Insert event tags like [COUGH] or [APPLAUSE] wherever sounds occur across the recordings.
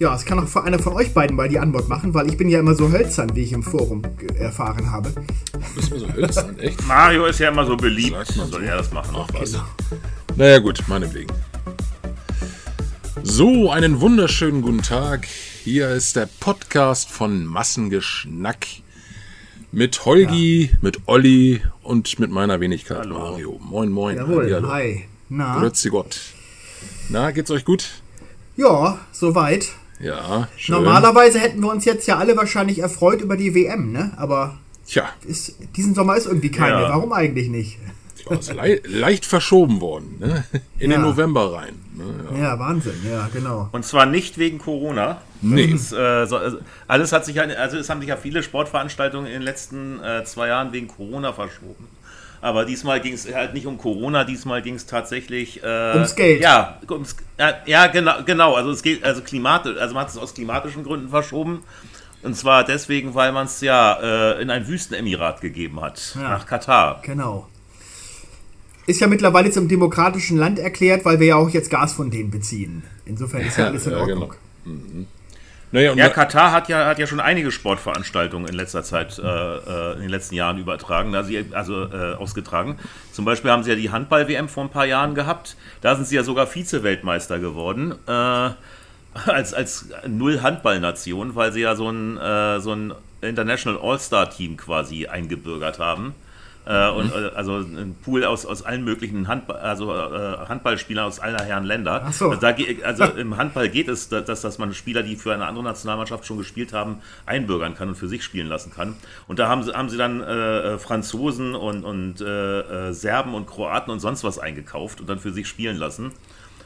Ja, es kann auch einer von euch beiden mal die Antwort machen, weil ich bin ja immer so hölzern, wie ich im Forum erfahren habe. Du bist immer so hölzern, [LAUGHS] echt? Mario ist ja immer so beliebt. Soll er das machen? Ach was. Naja gut, meinetwegen. So, einen wunderschönen guten Tag. Hier ist der Podcast von Massengeschnack. Mit Holgi, ja. mit Olli und mit meiner Wenigkeit hallo. Mario. Moin, moin. Jawohl, hallo. hi. Na? Grüezi Gott. Na, geht's euch gut? Ja, soweit. Ja, schön. Normalerweise hätten wir uns jetzt ja alle wahrscheinlich erfreut über die WM, ne? Aber Tja. Ist, diesen Sommer ist irgendwie keine. Ja. Warum eigentlich nicht? Ja, ist le leicht verschoben worden, ne? In ja. den November rein. Ne? Ja. Wahnsinn, ja, genau. Und zwar nicht wegen Corona. Nee. Ist, äh, so, also alles hat sich, also es haben sich ja viele Sportveranstaltungen in den letzten äh, zwei Jahren wegen Corona verschoben. Aber diesmal ging es halt nicht um Corona, diesmal ging es tatsächlich äh, ums Geld. Ja, ums, ja, ja, genau, genau. Also es geht also klimatisch, also man hat es aus klimatischen Gründen verschoben. Und zwar deswegen, weil man es ja äh, in ein Wüstenemirat gegeben hat, ja, nach Katar. Genau. Ist ja mittlerweile zum demokratischen Land erklärt, weil wir ja auch jetzt Gas von denen beziehen. Insofern ist ja, [LAUGHS] ja alles in Ordnung. Genau. Mhm. Naja, ja, Katar hat ja, hat ja schon einige Sportveranstaltungen in letzter Zeit, äh, äh in den letzten Jahren übertragen, also, also äh, ausgetragen. Zum Beispiel haben sie ja die Handball-WM vor ein paar Jahren gehabt. Da sind sie ja sogar Vize-Weltmeister geworden. Äh, als, als Null-Handball-Nation, weil sie ja so ein, äh, so ein International All-Star-Team quasi eingebürgert haben. Äh, und, mhm. äh, also ein Pool aus, aus allen möglichen Handball, also, äh, Handballspielern aus aller Herren Länder. Ach so. also, da, [LAUGHS] also im Handball geht es, dass, dass man Spieler, die für eine andere Nationalmannschaft schon gespielt haben, einbürgern kann und für sich spielen lassen kann. Und da haben sie, haben sie dann äh, äh Franzosen und, und äh, Serben und Kroaten und sonst was eingekauft und dann für sich spielen lassen.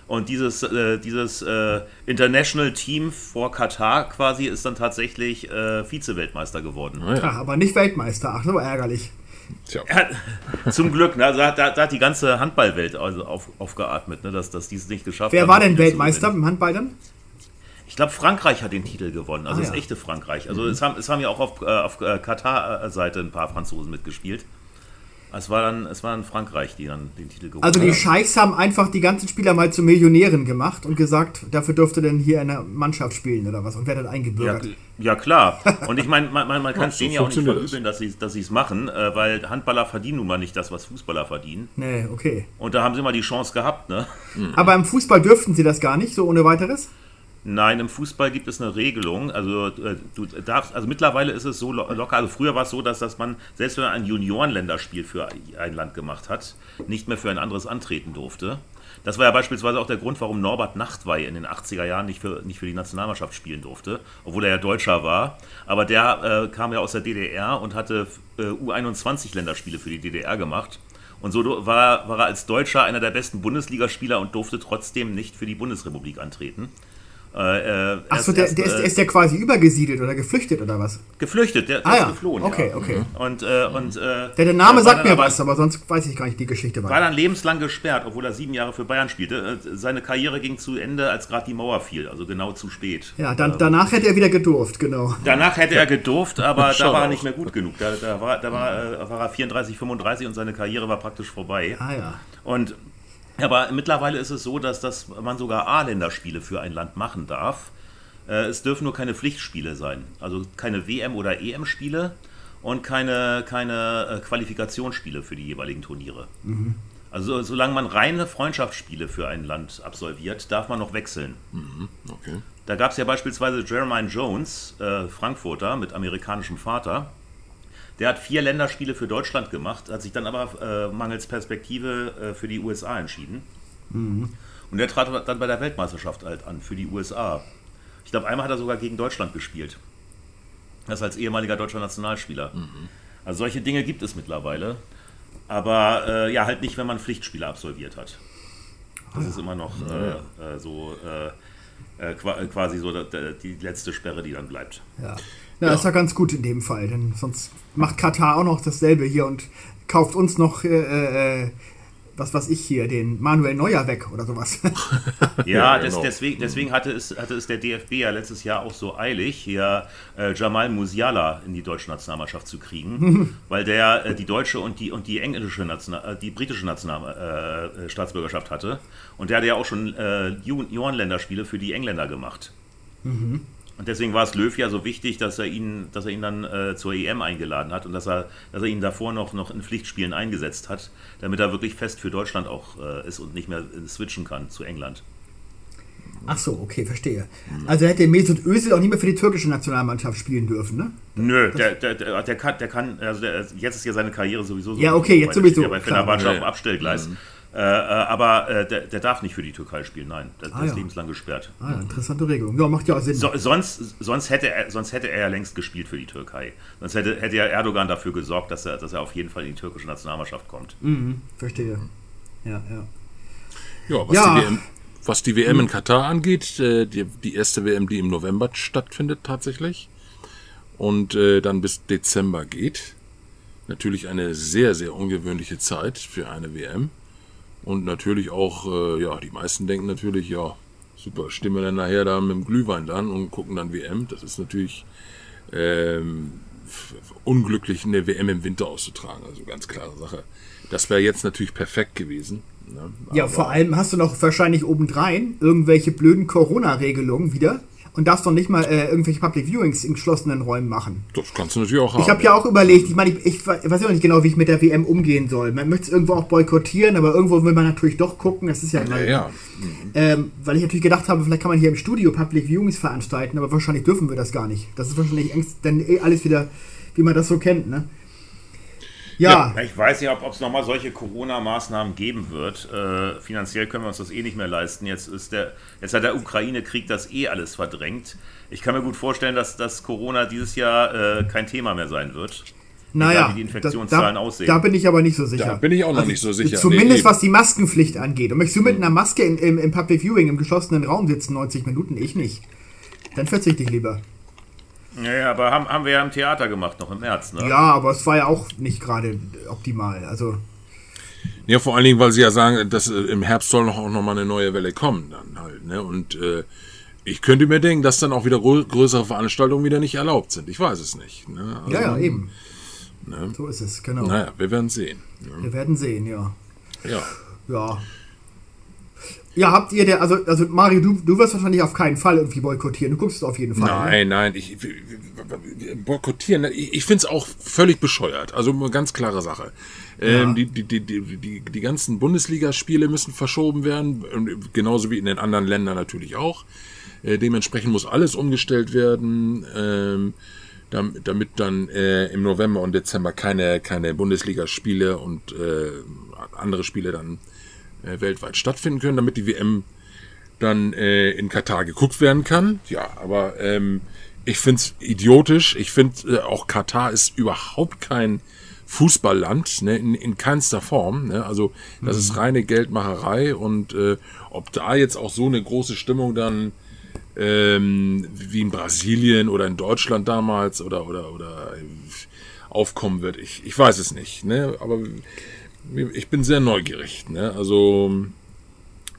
Und dieses, äh, dieses äh, International Team vor Katar quasi ist dann tatsächlich äh, Vize-Weltmeister geworden. Ach, aber nicht Weltmeister. Ach, so ärgerlich. Ja, zum Glück, ne? da, da, da, hat die ganze Handballwelt also auf, aufgeatmet, ne? dass, dass die es nicht geschafft Wer haben. Wer war denn Weltmeister im Handball dann? Ich glaube, Frankreich hat den Titel gewonnen, also ah, das ja. echte Frankreich. Also mhm. es, haben, es haben ja auch auf, äh, auf äh, Katar-Seite ein paar Franzosen mitgespielt. Es war dann, es war dann Frankreich, die dann den Titel gewonnen haben. Also die Scheichs haben einfach die ganzen Spieler mal zu Millionären gemacht und gesagt, dafür dürfte denn hier in der Mannschaft spielen oder was und wer dann eingebürgert. Ja, ja klar. Und ich meine, man, man, man [LAUGHS] kann es denen ja auch nicht verübeln, dass sie dass es machen, äh, weil Handballer verdienen nun mal nicht das, was Fußballer verdienen. Nee, okay. Und da haben sie mal die Chance gehabt, ne? Aber im Fußball dürften sie das gar nicht, so ohne weiteres? Nein, im Fußball gibt es eine Regelung. Also äh, du darfst, also mittlerweile ist es so locker. Also früher war es so, dass, dass man, selbst wenn man ein Juniorenländerspiel für ein Land gemacht hat, nicht mehr für ein anderes antreten durfte. Das war ja beispielsweise auch der Grund, warum Norbert Nachtwey in den 80er Jahren nicht für, nicht für die Nationalmannschaft spielen durfte, obwohl er ja Deutscher war. Aber der äh, kam ja aus der DDR und hatte äh, U21-Länderspiele für die DDR gemacht. Und so war, war er als Deutscher einer der besten Bundesligaspieler und durfte trotzdem nicht für die Bundesrepublik antreten. Äh, äh Achso, der, der, ist, der ist der quasi übergesiedelt oder geflüchtet oder was? Geflüchtet, der, der ah, ist ja. geflohen. Okay, ja. okay. Mhm. Und, äh, und, äh, der, der Name sagt mir was, aber sonst weiß ich gar nicht die Geschichte weiter. War dann lebenslang gesperrt, obwohl er sieben Jahre für Bayern spielte. Äh, seine Karriere ging zu Ende, als gerade die Mauer fiel, also genau zu spät. Ja, dann, danach hätte er wieder gedurft, genau. Danach hätte er gedurft, aber [LAUGHS] da war er nicht mehr gut genug. Da, da, war, da war, äh, war er 34, 35 und seine Karriere war praktisch vorbei. Ah ja. Und aber mittlerweile ist es so, dass, dass man sogar A-Länderspiele für ein Land machen darf. Äh, es dürfen nur keine Pflichtspiele sein. Also keine WM- oder EM-Spiele und keine, keine äh, Qualifikationsspiele für die jeweiligen Turniere. Mhm. Also solange man reine Freundschaftsspiele für ein Land absolviert, darf man noch wechseln. Mhm. Okay. Da gab es ja beispielsweise Jeremiah Jones, äh, Frankfurter mit amerikanischem Vater. Der hat vier Länderspiele für Deutschland gemacht, hat sich dann aber äh, mangels Perspektive äh, für die USA entschieden. Mhm. Und der trat dann bei der Weltmeisterschaft halt an für die USA. Ich glaube, einmal hat er sogar gegen Deutschland gespielt. Das als ehemaliger deutscher Nationalspieler. Mhm. Also solche Dinge gibt es mittlerweile. Aber äh, ja, halt nicht, wenn man Pflichtspiele absolviert hat. Das ah, ist immer noch äh, äh, so äh, äh, äh, quasi so die letzte Sperre, die dann bleibt. Ja. Ja, ja, ist ja ganz gut in dem Fall, denn sonst macht Katar auch noch dasselbe hier und kauft uns noch äh, was weiß ich hier, den Manuel Neuer weg oder sowas. [LAUGHS] ja, des, genau. deswegen, deswegen hatte, es, hatte es der DFB ja letztes Jahr auch so eilig, hier äh, Jamal Musiala in die deutsche Nationalmannschaft zu kriegen, [LAUGHS] weil der äh, die deutsche und die, und die englische National, äh, die britische National, äh, Staatsbürgerschaft hatte. Und der hatte ja auch schon äh, Juniorenländerspiele für die Engländer gemacht. Und deswegen war es Löw ja so wichtig, dass er ihn, dass er ihn dann äh, zur EM eingeladen hat und dass er, dass er ihn davor noch, noch in Pflichtspielen eingesetzt hat, damit er wirklich fest für Deutschland auch äh, ist und nicht mehr äh, switchen kann zu England. Ach so, okay, verstehe. Also hätte Mesut Özil auch nicht mehr für die türkische Nationalmannschaft spielen dürfen, ne? Nö, der, der, der, der kann, der kann, also der, jetzt ist ja seine Karriere sowieso so. Ja, okay, jetzt sowieso, Ja, bei. Fenerbahce auf dem. Abstellgleis. Äh, äh, aber äh, der, der darf nicht für die Türkei spielen, nein. Das, Ah, das ist ja. lebenslang gesperrt. Ah, ja, interessante Regelung. Ja, macht ja auch Sinn. So, sonst, sonst, hätte er, sonst hätte er ja längst gespielt für die Türkei. Sonst hätte, hätte ja Erdogan dafür gesorgt, dass er, dass er auf jeden Fall in die türkische Nationalmannschaft kommt. Mhm, verstehe. Ja, ja. Ja, was, Ja. Die, WM, was die WM in Katar angeht, äh, die, die erste WM, die im November stattfindet tatsächlich und äh, dann bis Dezember geht. Natürlich eine sehr, sehr ungewöhnliche Zeit für eine WM. Und natürlich auch, äh, ja, die meisten denken natürlich, ja, super, stehen wir dann nachher da mit dem Glühwein dann und gucken dann WM. Das ist natürlich ähm, unglücklich, eine WM im Winter auszutragen. Also ganz klare Sache. Das wäre jetzt natürlich perfekt gewesen. Ne? Ja, vor allem hast du noch wahrscheinlich obendrein irgendwelche blöden Corona-Regelungen wieder und darfst doch nicht mal äh, irgendwelche Public Viewings in geschlossenen Räumen machen. Das kannst du natürlich auch haben. Ich habe ja auch überlegt, ich meine, ich, ich weiß ja nicht genau, wie ich mit der WM umgehen soll. Man möchte es irgendwo auch boykottieren, aber irgendwo will man natürlich doch gucken. Das ist ja, Ja, ja. Ähm, weil ich natürlich gedacht habe, vielleicht kann man hier im Studio Public Viewings veranstalten, aber wahrscheinlich dürfen wir das gar nicht. Das ist wahrscheinlich engst, dann eh alles wieder, wie man das so kennt, ne? Ja, Ich weiß nicht, ob es nochmal solche Corona-Maßnahmen geben wird. Äh, finanziell können wir uns das eh nicht mehr leisten. Jetzt, ist der, jetzt hat der Ukraine-Krieg das eh alles verdrängt. Ich kann mir gut vorstellen, dass, dass Corona dieses Jahr äh, kein Thema mehr sein wird. naja, wie die Infektionszahlen da, aussehen. da bin ich aber nicht so sicher. Da bin ich auch noch nicht so sicher. Zumindest Nee, was die Maskenpflicht angeht. Und möchtest du mit einer Maske in, im, im Public Viewing im geschlossenen Raum sitzen, 90 Minuten? Ich nicht. Dann verzichte ich lieber. Ja, ja, aber haben, haben wir ja im Theater gemacht, noch im März. Ne? Ja, aber es war ja auch nicht gerade optimal. Also, Ja, vor allen Dingen, weil sie ja sagen, dass äh, im Herbst soll noch auch noch mal eine neue Welle kommen dann halt. Ne? Und äh, ich könnte mir denken, dass dann auch wieder grö größere Veranstaltungen wieder nicht erlaubt sind. Ich weiß es nicht. Ne? Also, ja, ja, eben. So ist es, genau. Naja, wir werden sehen. Ne? Wir werden sehen, ja. Ja. Ja. Ja, habt ihr der, also, also Mario, du, du wirst wahrscheinlich auf keinen Fall irgendwie boykottieren. Du guckst es auf jeden Fall. Ne? Nein, nein, ich, boykottieren, ich, ich finde es auch völlig bescheuert. Also eine ganz klare Sache. Ähm, die, die, die, die, die, die ganzen Bundesligaspiele müssen verschoben werden, genauso wie in den anderen Ländern natürlich auch. Äh, dementsprechend muss alles umgestellt werden, ähm, dam- damit dann äh, im November und Dezember keine, keine Bundesligaspiele und äh, andere Spiele dann äh, weltweit stattfinden können, damit die WM dann äh, in Katar geguckt werden kann. Ja, aber ähm, ich find's idiotisch. Ich finde äh, auch Katar ist überhaupt kein Fußballland, ne, in, in keinster Form. Ne? Also das ist reine Geldmacherei und äh, ob da jetzt auch so eine große Stimmung dann ähm, wie in Brasilien oder in Deutschland damals oder oder oder äh, aufkommen wird, ich, ich weiß es nicht. Ne? Aber ich bin sehr neugierig. Ne? Also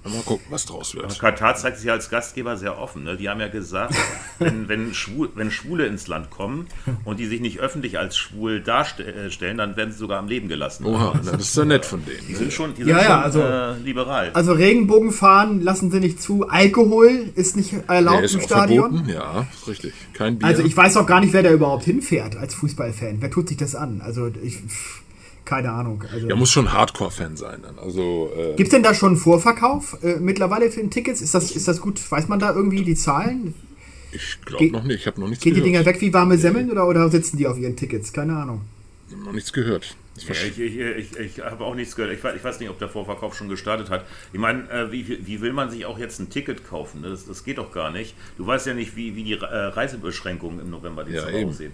mal gucken, was draus wird. Katar zeigt sich als Gastgeber sehr offen. Ne? Die haben ja gesagt, [LAUGHS] wenn, wenn, Schwul, wenn Schwule ins Land kommen und die sich nicht öffentlich als schwul darstellen, dann werden sie sogar am Leben gelassen. Oha, das ist ja nett von denen. Die ne? sind schon, die sind Ja, ja, schon also- äh, liberal. Also Regenbogenfahren lassen sie nicht zu. Alkohol ist nicht erlaubt ist im auch Stadion. verboten, ja, ist richtig. Kein Bier. Also ich weiß auch gar nicht, wer da überhaupt hinfährt als Fußballfan. Wer tut sich das an? Also ich, pff, keine Ahnung. Also, Der muss schon Hardcore-Fan sein dann. Also, äh, Gibt es denn da schon einen Vorverkauf äh, mittlerweile für den Tickets? Ist das, ist das gut? Weiß man da irgendwie die Zahlen? ich glaube Geht- noch nicht. Ich habe noch nichts Gehen die gehört. Dinger weg wie warme Semmeln oder, oder sitzen die auf ihren Tickets? Keine Ahnung. Ich hab noch nichts gehört. Ja, ich ich, ich, ich habe auch nichts gehört. Ich weiß, ich weiß nicht, ob der Vorverkauf schon gestartet hat. Ich meine, äh, wie, wie will man sich auch jetzt ein Ticket kaufen? ne? Das, das geht doch gar nicht. Du weißt ja nicht, wie, wie die äh, Reisebeschränkungen im November, Ja, Dezember eben. aussehen.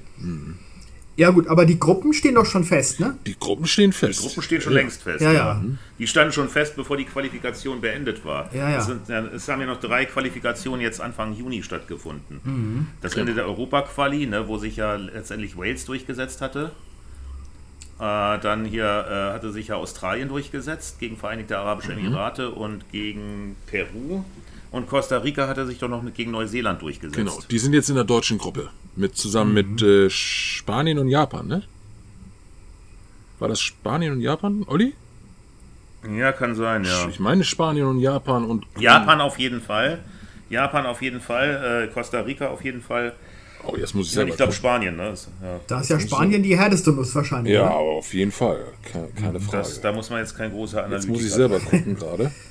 Ja gut, aber die Gruppen stehen doch schon fest, ne? Die Gruppen stehen fest. Die Gruppen stehen schon ja. längst fest. Ja, ja. Die standen schon fest, bevor die Qualifikation beendet war. Ja, ja. Es, sind, ja, es haben ja noch drei Qualifikationen jetzt Anfang Juni stattgefunden. Mhm. Das Ende der Europa-Quali, ne, wo sich ja letztendlich Wales durchgesetzt hatte. Äh, dann hier äh, hatte sich ja Australien durchgesetzt gegen Vereinigte Arabische Mhm. Emirate und gegen Peru. Und Costa Rica hatte sich doch noch mit, gegen Neuseeland durchgesetzt. Genau, die sind jetzt in der deutschen Gruppe. Mit, zusammen Mhm. mit äh, Spanien und Japan, ne? War das Spanien und Japan, Olli? Ja, kann sein, ja. Ich meine Spanien und Japan und Japan auf jeden Fall. Japan auf jeden Fall, äh, Costa Rica auf jeden Fall. Oh, jetzt muss ich Ja, selber ich glaube. Spanien, ne? Das, ja. Da ist ja Spanien die härteste Nuss wahrscheinlich. Ja, oder? aber auf jeden Fall. Keine, keine Frage. Das, da muss man jetzt kein großer Jetzt Analytiker muss ich selber gucken gerade. [LAUGHS]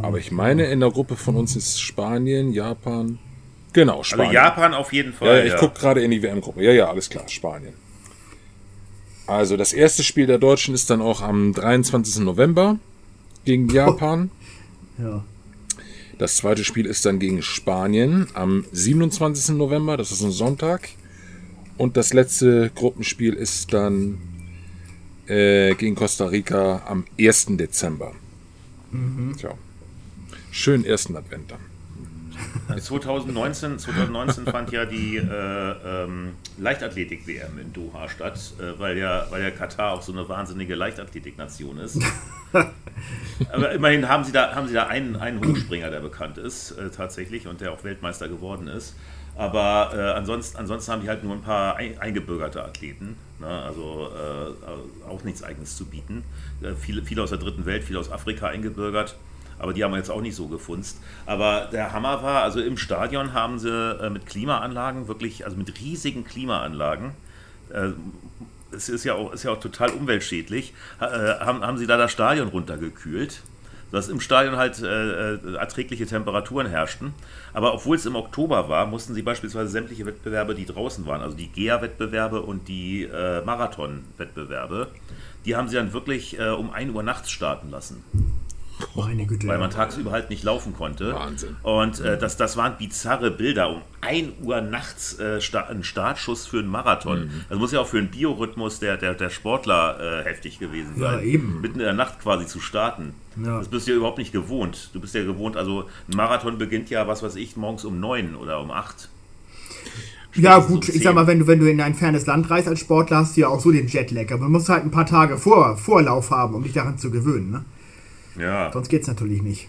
Aber ich meine, in der Gruppe von uns ist Spanien, Japan. Genau, Spanien. Also Japan auf jeden Ja, Fall. ja, ich gucke gerade in die WM-Gruppe. Ja, ja, alles klar, Spanien. Also das erste Spiel der Deutschen ist dann auch am 23. November gegen Japan. Ja. Das zweite Spiel ist dann gegen Spanien am 27. November, das ist ein Sonntag. Und das letzte Gruppenspiel ist dann äh, gegen Costa Rica am 1. Dezember. Tja. Schönen ersten Advent dann. [LAUGHS] 2019, 2019 fand ja die äh, ähm, Leichtathletik-WM in Doha statt, äh, weil, ja, weil ja Katar auch so eine wahnsinnige Leichtathletik-Nation ist. [LAUGHS] Aber immerhin haben sie da, haben sie da einen, einen Hochspringer, der bekannt ist, äh, tatsächlich, und der auch Weltmeister geworden ist. Aber äh, ansonsten, ansonsten haben die halt nur ein paar ein, eingebürgerte Athleten, ne? also äh, auch nichts Eigenes zu bieten. Äh, viele, viele aus der dritten Welt, viele aus Afrika eingebürgert. Aber die haben wir jetzt auch nicht so gefunzt. Aber der Hammer war, also im Stadion haben sie äh, mit Klimaanlagen, wirklich, also mit riesigen Klimaanlagen, äh, es ist ja auch, ist ja auch total umweltschädlich, äh, haben, haben sie da das Stadion runtergekühlt, dass im Stadion halt erträgliche Temperaturen herrschten. Aber obwohl es im Oktober war, mussten sie beispielsweise sämtliche Wettbewerbe, die draußen waren, also die GEA-Wettbewerbe und die Marathon-Wettbewerbe, die haben sie dann wirklich äh, um 1 Uhr nachts starten lassen Meine Güte. weil ja. man tagsüber halt nicht laufen konnte. Wahnsinn. Und äh, das, das waren bizarre Bilder. Um 1 Uhr nachts äh, sta ein Startschuss für einen Marathon. Mhm. Das muss ja auch für einen Biorhythmus der, der, der Sportler äh, heftig gewesen Ja, sein. eben. Mitten in der Nacht quasi zu starten. Ja. Das bist du ja überhaupt nicht gewohnt. Du bist ja gewohnt, also ein Marathon beginnt ja, was weiß ich, morgens um 9 oder um 8. Ja, gut, um ich sag 10. mal, wenn du, wenn du in ein fernes Land reist als Sportler, hast du ja auch so den Jetlag. Aber du musst halt ein paar Tage vor, Vorlauf haben, um dich daran zu gewöhnen. Ne? Ja. Sonst geht's natürlich nicht.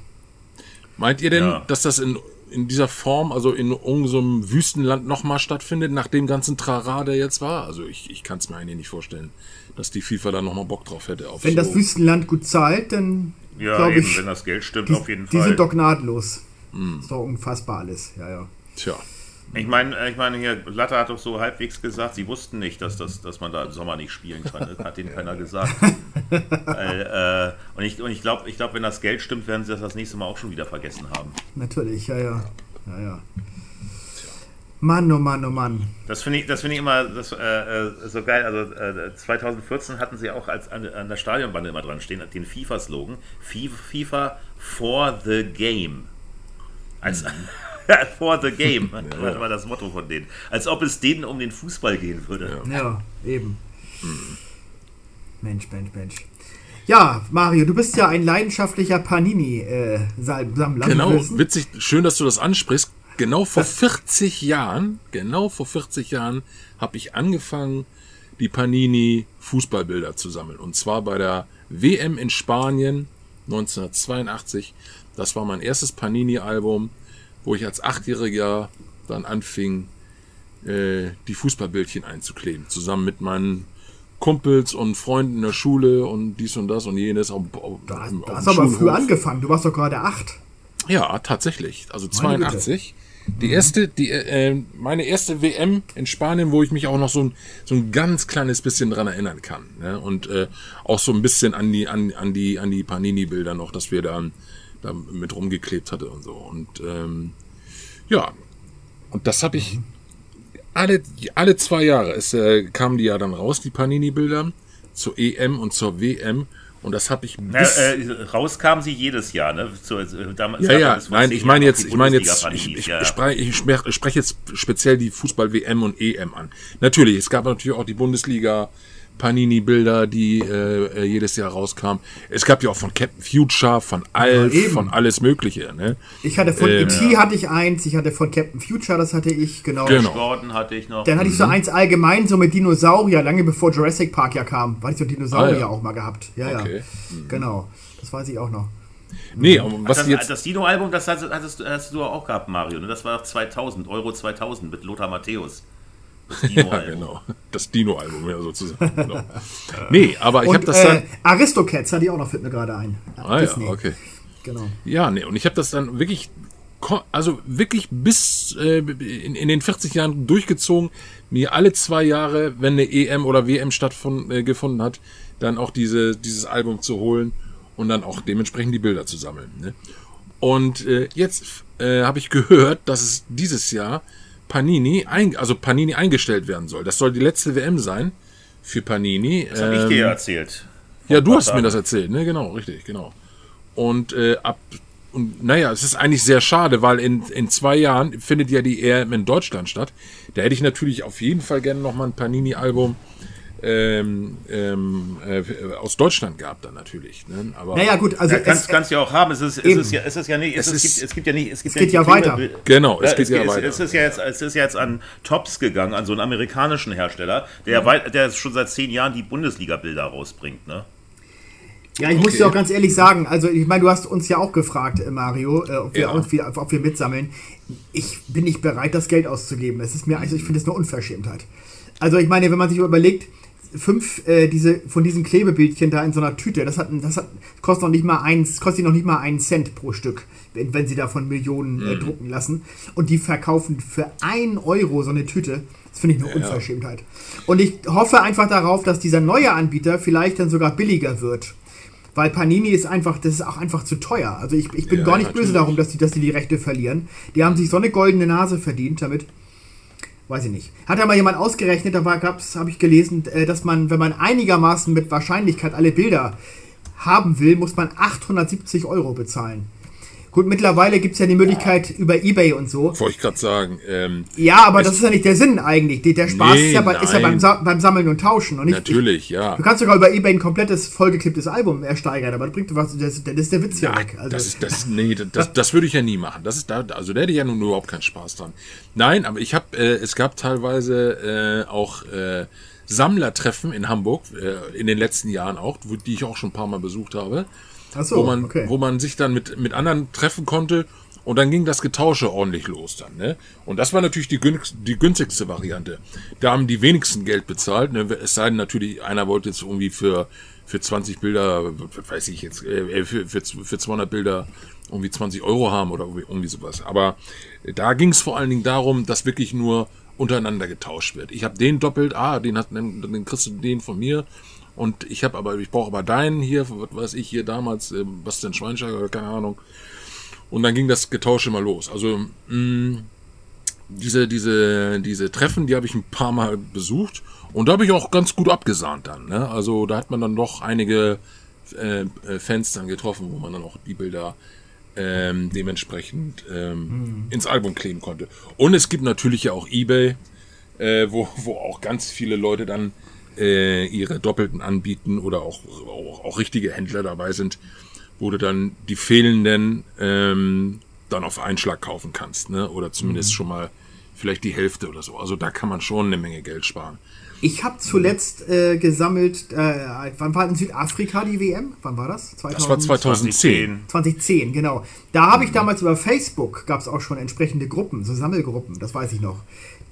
Meint ihr denn, Ja. dass das in, in dieser Form, also in irgendeinem Wüstenland nochmal stattfindet, nach dem ganzen Trara, der jetzt war? Also ich, ich kann es mir eigentlich nicht vorstellen, dass die FIFA da nochmal Bock drauf hätte. Auf Wenn so. das Wüstenland gut zahlt, dann Ja, glaube eben, ich, wenn das Geld stimmt, die, auf jeden die Fall. sind doch gnadenlos. Hm. Ist doch unfassbar alles. Ja, ja. Tja, Ich meine, ich meine hier, Latte hat doch so halbwegs gesagt, sie wussten nicht, dass, das, dass man da im Sommer nicht spielen kann. Das hat ihnen keiner gesagt. [LAUGHS] Weil, äh, und ich, und ich glaube, ich glaub, wenn das Geld stimmt, werden sie das das nächste Mal auch schon wieder vergessen haben. Natürlich, ja, ja. Ja, ja. Mann, oh Mann, oh Mann. Das finde ich, das finde ich immer das, äh, äh, so geil. Also äh, 2014 hatten sie auch als an, an der Stadionbande immer dran stehen, den FIFA-Slogan: FIFA, for the game. Als [LAUGHS] for the game [LAUGHS] war, war das Motto von denen. Als ob es denen um den Fußball gehen würde. Ja, eben. Mensch, Mensch, Mensch. Ja, Mario, du bist ja ein leidenschaftlicher Panini-Sammler. genau, witzig, schön, dass du das ansprichst. Genau vor 40 Jahren, genau vor 40 Jahren habe ich angefangen, die Panini Fußballbilder zu sammeln. Und zwar bei der WM in Spanien 1982. Das war mein erstes Panini-Album, wo ich als Achtjähriger dann anfing, äh, die Fußballbildchen einzukleben. Zusammen mit meinen Kumpels und Freunden in der Schule und dies und das und jenes. Auf, auf, Du hast, auf hast aber früh angefangen. Du warst doch gerade acht. Ja, tatsächlich. Also Meine 82. Die erste, die, äh, meine erste WM in Spanien, wo ich mich auch noch so ein, so ein ganz kleines bisschen dran erinnern kann. Ne? Und äh, auch so ein bisschen an die, an, an die, an die Panini-Bilder noch, dass wir da, da mit rumgeklebt hatte und so. Und ähm, ja, und das habe ich alle, alle zwei Jahre. Es äh, kamen die ja dann raus, die Panini-Bilder, zur EM und zur WM. Und das habe ich Na, bis, äh, rauskamen sie jedes Jahr, ne? Zu, äh, damals, ja, ja, nein, ich meine jetzt, ich meine jetzt, ich, ich, ja, ja. sprech- ich sprech- spreche jetzt speziell die Fußball-WM und EM an. Natürlich, es gab natürlich auch die Bundesliga Panini-Bilder, die äh, äh, jedes Jahr rauskamen. Es gab ja auch von Captain Future, von Alf, eben. von alles Mögliche, ne? Ich hatte von Ähm, E.T. hatte ich eins, ich hatte von Captain Future, das hatte ich, genau. Genau. Gordon hatte ich noch. Dann hatte ich so eins allgemein, so mit Dinosaurier, lange bevor Jurassic Park ja kam. War ich so Dinosaurier Ah, ja. auch mal gehabt. Ja, Okay. ja. Genau. Das weiß ich auch noch. Nee, aber was das, jetzt, das Dino-Album, das hattest, hattest, du- hast du auch gehabt, Mario. Ne? Das war 2000, Euro 2000 mit Lothar Matthäus. [LAUGHS] Ja, genau, das Dino-Album ja sozusagen. Genau. [LAUGHS] Nee, aber ich habe das äh, dann, Aristocats hatte ich auch noch, fällt mir gerade ein. ah ja, Disney. okay. Genau. Ja, nee, und ich habe das dann wirklich also wirklich bis äh, in, in den 40 Jahren durchgezogen, mir alle zwei Jahre, wenn eine EM oder WM stattgefunden äh, hat, dann auch diese, dieses Album zu holen und dann auch dementsprechend die Bilder zu sammeln. Ne? Und äh, jetzt äh, habe ich gehört, dass es dieses Jahr Panini, ein, also Panini eingestellt werden soll. Das soll die letzte WM sein für Panini. Das habe ich dir erzählt. Ja, du hast mir das erzählt, ne? Genau, richtig, genau. Und äh, ab und naja, es ist eigentlich sehr schade, weil in, in zwei Jahren findet ja die EM in Deutschland statt. Da hätte ich natürlich auf jeden Fall gerne nochmal ein Panini-Album ähm, ähm, äh, aus Deutschland gehabt dann natürlich. Ne? Aber naja, gut, also. Ja, kannst, kannst du ja auch haben. Es ist, es ist, ja, es ist ja nicht, es, es, ist, gibt, es gibt ja nicht, es gibt es geht ja, weiter. Genau, es geht ja, weiter. Es ist ja jetzt, es ist ja jetzt an Tops gegangen, an so einen amerikanischen Hersteller, der, mhm. der schon seit zehn Jahren die Bundesliga-Bilder rausbringt, ne? Ja, ich okay. muss dir auch ganz ehrlich sagen, also ich meine, du hast uns ja auch gefragt, äh, Mario, äh, ob, wir, ja. ob, wir, ob wir mitsammeln. Ich bin nicht bereit, das Geld auszugeben. Es ist mir, also ich finde es eine Unverschämtheit. Also ich meine, wenn man sich überlegt, fünf äh, diese von diesen Klebebildchen da in so einer Tüte, das hat, das hat kostet noch nicht mal eins, kostet noch nicht mal einen Cent pro Stück, wenn, wenn sie davon Millionen äh, mhm. drucken lassen. Und die verkaufen für ein Euro so eine Tüte. Das finde ich eine ja, Unverschämtheit. Und ich hoffe einfach darauf, dass dieser neue Anbieter vielleicht dann sogar billiger wird. Weil Panini ist einfach, das ist auch einfach zu teuer. Also ich, ich bin ja, gar nicht natürlich. böse darum, dass die, dass die die Rechte verlieren. Die haben sich so eine goldene Nase verdient damit. Weiß ich nicht. Hat ja mal jemand ausgerechnet, da habe ich gelesen, äh, dass man, wenn man einigermaßen mit Wahrscheinlichkeit alle Bilder haben will, muss man 870 Euro bezahlen. Gut, mittlerweile gibt es ja die Möglichkeit ja. über Ebay und so. Wollte ich gerade sagen. Ähm, ja, aber das ist ja nicht der Sinn eigentlich. Der Spaß nee, ist ja, bei, ist ja beim, beim, Sammeln und Tauschen. Und nicht, Natürlich, ja. Du kannst sogar über Ebay ein komplettes vollgeklipptes Album ersteigern, aber das bringt was, das, das ist der Witz ja, ja weg. Also, das, ist, das, nee, das, das würde ich ja nie machen. Das ist da, also da hätte ich ja nun überhaupt keinen Spaß dran. Nein, aber ich habe, äh, es gab teilweise äh, auch äh, Sammlertreffen in Hamburg, äh, in den letzten Jahren auch, die ich auch schon ein paar Mal besucht habe. So, wo, man, okay. wo man sich dann mit, mit anderen treffen konnte und dann ging das Getausche ordentlich los dann. Ne? Und das war natürlich die, die günstigste Variante. Da haben die wenigsten Geld bezahlt. Ne? Es sei denn natürlich, einer wollte jetzt irgendwie für, für 20 Bilder, weiß ich jetzt, äh, für, für, für 200 Bilder irgendwie 20 Euro haben oder irgendwie sowas. Aber da ging es vor allen Dingen darum, dass wirklich nur untereinander getauscht wird. Ich habe den doppelt, ah, den, hat, den, den kriegst du den von mir und ich habe aber, ich brauche aber deinen hier, was weiß ich hier damals, äh, Bastian Schweinsteiger oder keine Ahnung. Und dann ging das Getausche mal los. Also mh, mm, diese, diese, diese Treffen, die habe ich ein paar Mal besucht und da habe ich auch ganz gut abgesahnt dann. Ne? Also da hat man dann doch einige äh, äh, Fans dann getroffen, wo man dann auch die Bilder ähm, dementsprechend ähm, mhm. ins Album kleben konnte. Und es gibt natürlich ja auch eBay, äh, wo, wo auch ganz viele Leute dann äh, ihre Doppelten anbieten oder auch, auch, auch richtige Händler dabei sind, wo du dann die fehlenden ähm, dann auf Einschlag kaufen kannst, ne? Oder zumindest mhm. schon mal vielleicht die Hälfte oder so. Also da kann man schon eine Menge Geld sparen. Ich habe zuletzt äh, gesammelt, äh, wann war in Südafrika die WM? Wann war das? 2000, das war 2010. 2010, genau. Da habe ich mhm. damals über Facebook, gab es auch schon entsprechende Gruppen, so Sammelgruppen, das weiß ich noch.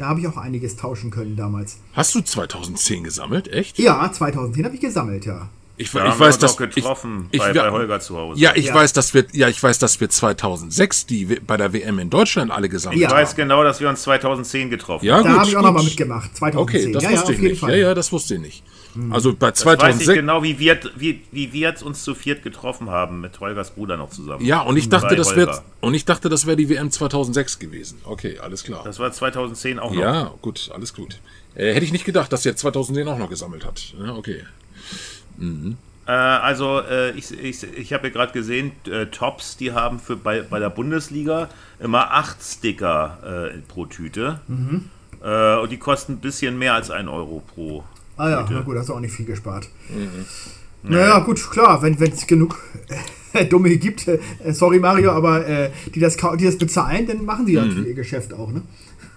Da habe ich auch einiges tauschen können damals. Hast du 2010 gesammelt, echt? Ja, 2010 habe ich gesammelt, ja. Ich, ja, ich weiß, dass getroffen ich, bei, bei, Holger zu Hause. Ja, ich ja. weiß, dass wir ja, ich weiß, dass wir 2006 die bei der WM in Deutschland alle gesammelt haben. Ich weiß genau, dass wir uns 2010 getroffen ja, haben. Da habe ich auch nochmal mitgemacht. 2010. Okay, das ja, wusste ich nicht. Fall. Ja, ja, das wusste ich nicht. Hm. Also bei 2006 das weiß ich genau, wie wir, wie, wie wir uns zu viert getroffen haben mit Holgers Bruder noch zusammen. Ja, und ich dachte, das wäre und ich dachte, das wäre die WM 2006 gewesen. Okay, alles klar. Das war 2010 auch noch. Ja, gut, alles gut. Äh, hätte ich nicht gedacht, dass er 2010 auch noch gesammelt hat. Ja, okay. Mhm. Äh, also äh, ich, ich, ich habe ja gerade gesehen, äh, Tops, die haben für bei, bei der Bundesliga immer acht Sticker äh, pro Tüte. Mhm. Äh, und die kosten ein bisschen mehr als ein Euro pro. Ah ja, Tüte. na gut, hast du auch nicht viel gespart. Mhm. Naja, gut, klar, wenn es genug äh, [LAUGHS] Dumme gibt, sorry Mario, aber die, das, die das bezahlen, dann machen sie ja mhm. ihr Geschäft auch, ne?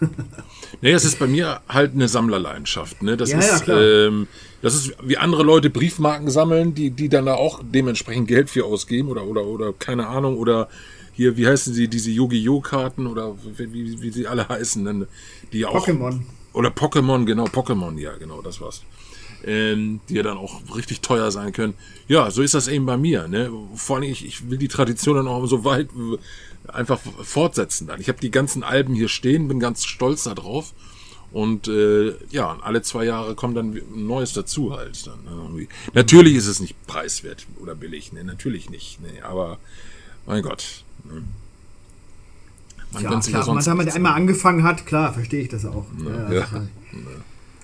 [LAUGHS] nee, es ist bei mir halt eine Sammlerleidenschaft. Ne? Das, ja, ist, ja, ähm, das ist wie andere Leute Briefmarken sammeln, die, die dann da auch dementsprechend Geld für ausgeben oder, oder, oder keine Ahnung, oder hier, wie heißen sie, diese Yu-Gi-Oh!-Karten oder wie, wie, sie alle [LAUGHS] heißen, ne? die auch. Pokémon. Oder Pokémon, genau, Pokémon, ja, genau, das war's. ähm, die ja dann auch richtig teuer sein können. Ja, so ist das eben bei mir. Ne? Vor allem, ich, ich will die Tradition dann auch so weit einfach fortsetzen. Dann. Ich habe die ganzen Alben hier stehen, bin ganz stolz darauf. Und äh, ja, alle zwei Jahre kommt dann ein neues dazu halt. Dann, ne? Natürlich ist es nicht preiswert oder billig, ne? natürlich nicht. Ne? Aber mein Gott. Ne? Man ja, klar, wenn man damit einmal angefangen hat, klar, verstehe ich das auch. Ja, ja, ja.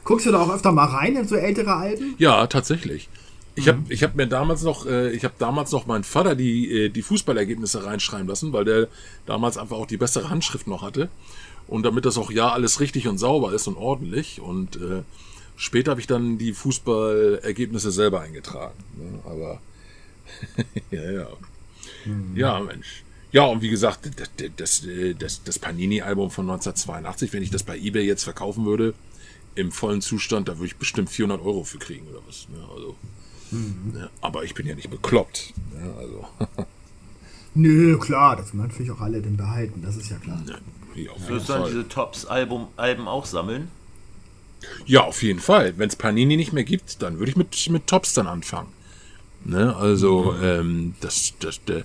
Guckst du da auch öfter mal rein in so ältere Alben? Ja, tatsächlich. Ich habe ich hab mir damals noch, äh, ich habe damals noch meinen Vater die, äh, die Fußballergebnisse reinschreiben lassen, weil der damals einfach auch die bessere Handschrift noch hatte. Und damit das auch ja alles richtig und sauber ist und ordentlich. Und äh, später habe ich dann die Fußballergebnisse selber eingetragen. Ne? Aber [LAUGHS] ja, ja. Mhm. Ja, Mensch. Ja, und wie gesagt, das, das, das, das Panini-Album von 1982, wenn ich das bei eBay jetzt verkaufen würde, im vollen Zustand, da würde ich bestimmt 400 Euro für kriegen oder was. Ne? Also, mhm. ja, aber ich bin ja nicht bekloppt. Ne? Also. [LAUGHS] Nö, klar, das wollen natürlich auch alle denn behalten, das ist ja klar. Ne, Würdest du dann diese Tops-Alben auch sammeln? Ja, auf jeden Fall. Wenn es Panini nicht mehr gibt, dann würde ich mit, mit Tops dann anfangen. Ne? Also, mhm. ähm, das, das, der,